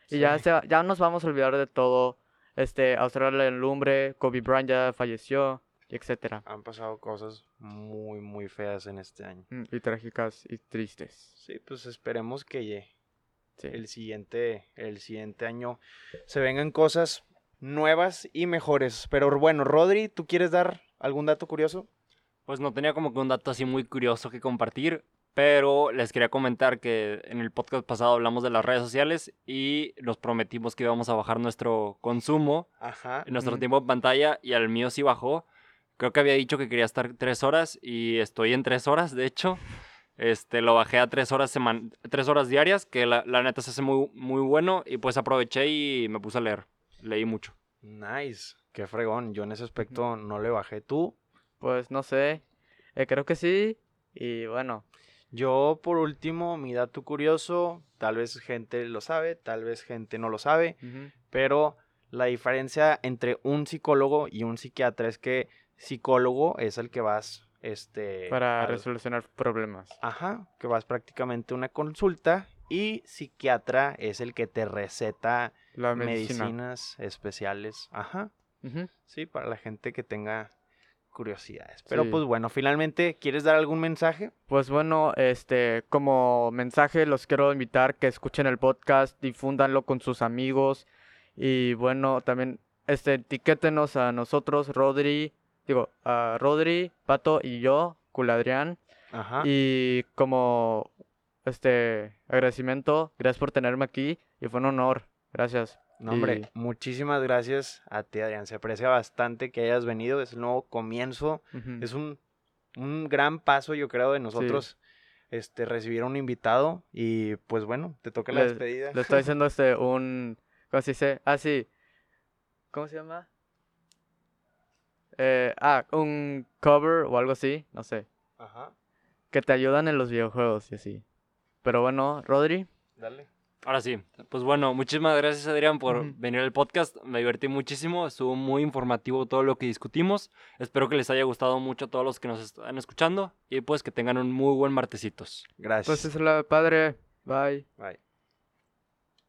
[SPEAKER 3] Y ya,
[SPEAKER 1] Sí.
[SPEAKER 3] se, ya nos vamos a olvidar de todo. Este, Australia en lumbre, Kobe Bryant ya falleció, etcétera.
[SPEAKER 1] Han pasado cosas muy, muy feas en este año.
[SPEAKER 3] Mm, Y trágicas y tristes.
[SPEAKER 1] Sí, pues esperemos que
[SPEAKER 3] Sí.
[SPEAKER 1] el siguiente, el siguiente año se vengan cosas nuevas y mejores. Pero bueno, Rodri, ¿tú quieres dar algún dato curioso?
[SPEAKER 2] Pues no tenía como que un dato así muy curioso que compartir, Pero les quería comentar que en el podcast pasado hablamos de las redes sociales y nos prometimos que íbamos a bajar nuestro consumo,
[SPEAKER 1] Ajá.
[SPEAKER 2] nuestro
[SPEAKER 3] Ujú.
[SPEAKER 2] tiempo en pantalla y al mío sí bajó. Creo que había dicho que quería estar tres horas y estoy en tres horas, de hecho. Este, lo bajé a tres horas, seman tres horas diarias, que la, la neta se hace muy, muy bueno y pues aproveché y me puse a leer. Leí mucho.
[SPEAKER 1] Nice. Qué fregón. Yo en ese aspecto no le bajé. ¿Tú?
[SPEAKER 3] Pues no sé. Eh, creo que sí. Y bueno.
[SPEAKER 1] Yo, por último, mi dato curioso, tal vez gente lo sabe, tal vez gente no lo sabe, pero la diferencia entre un psicólogo y un psiquiatra es que psicólogo es el que vas, este...
[SPEAKER 3] Para
[SPEAKER 1] al-
[SPEAKER 3] resolucionar problemas.
[SPEAKER 1] Ajá, que vas prácticamente a una consulta y psiquiatra es el que te receta
[SPEAKER 3] La medicina.
[SPEAKER 1] medicinas especiales. Ajá, sí, para la gente que tenga curiosidades. Pero
[SPEAKER 3] Sí.
[SPEAKER 1] pues bueno, finalmente, ¿quieres dar algún mensaje?
[SPEAKER 3] Pues bueno, este, como mensaje los quiero invitar que escuchen el podcast, difúndanlo con sus amigos y bueno, también este etiquétenos a nosotros, Rodri, digo, a Rodri, Pato y yo, Culadrián
[SPEAKER 1] Ajá.
[SPEAKER 3] y como este agradecimiento, gracias por tenerme aquí y fue un honor. Gracias.
[SPEAKER 1] No, hombre,
[SPEAKER 3] Y-
[SPEAKER 1] muchísimas gracias a ti, Adrián. Se aprecia bastante que hayas venido. Es el nuevo comienzo. Es un, un gran paso, yo creo, de nosotros este, recibir a un invitado. Y pues bueno, te toca la
[SPEAKER 3] Le-
[SPEAKER 1] despedida.
[SPEAKER 3] Le estoy haciendo este un ¿cómo se dice? Ah, sí. ¿Cómo se llama? Eh, ah, un cover o algo así, no sé.
[SPEAKER 1] Ajá,
[SPEAKER 3] Que te ayudan en los videojuegos y así. Pero bueno, Rodri,
[SPEAKER 1] dale.
[SPEAKER 2] Ahora sí, pues bueno, muchísimas gracias Adrián por
[SPEAKER 3] Ujú.
[SPEAKER 2] venir al podcast, me divertí muchísimo, estuvo muy informativo todo lo que discutimos, espero que les haya gustado mucho a todos los que nos están escuchando y pues que tengan un muy buen martesitos.
[SPEAKER 1] Gracias.
[SPEAKER 3] pues es la padre. Bye.
[SPEAKER 1] Bye.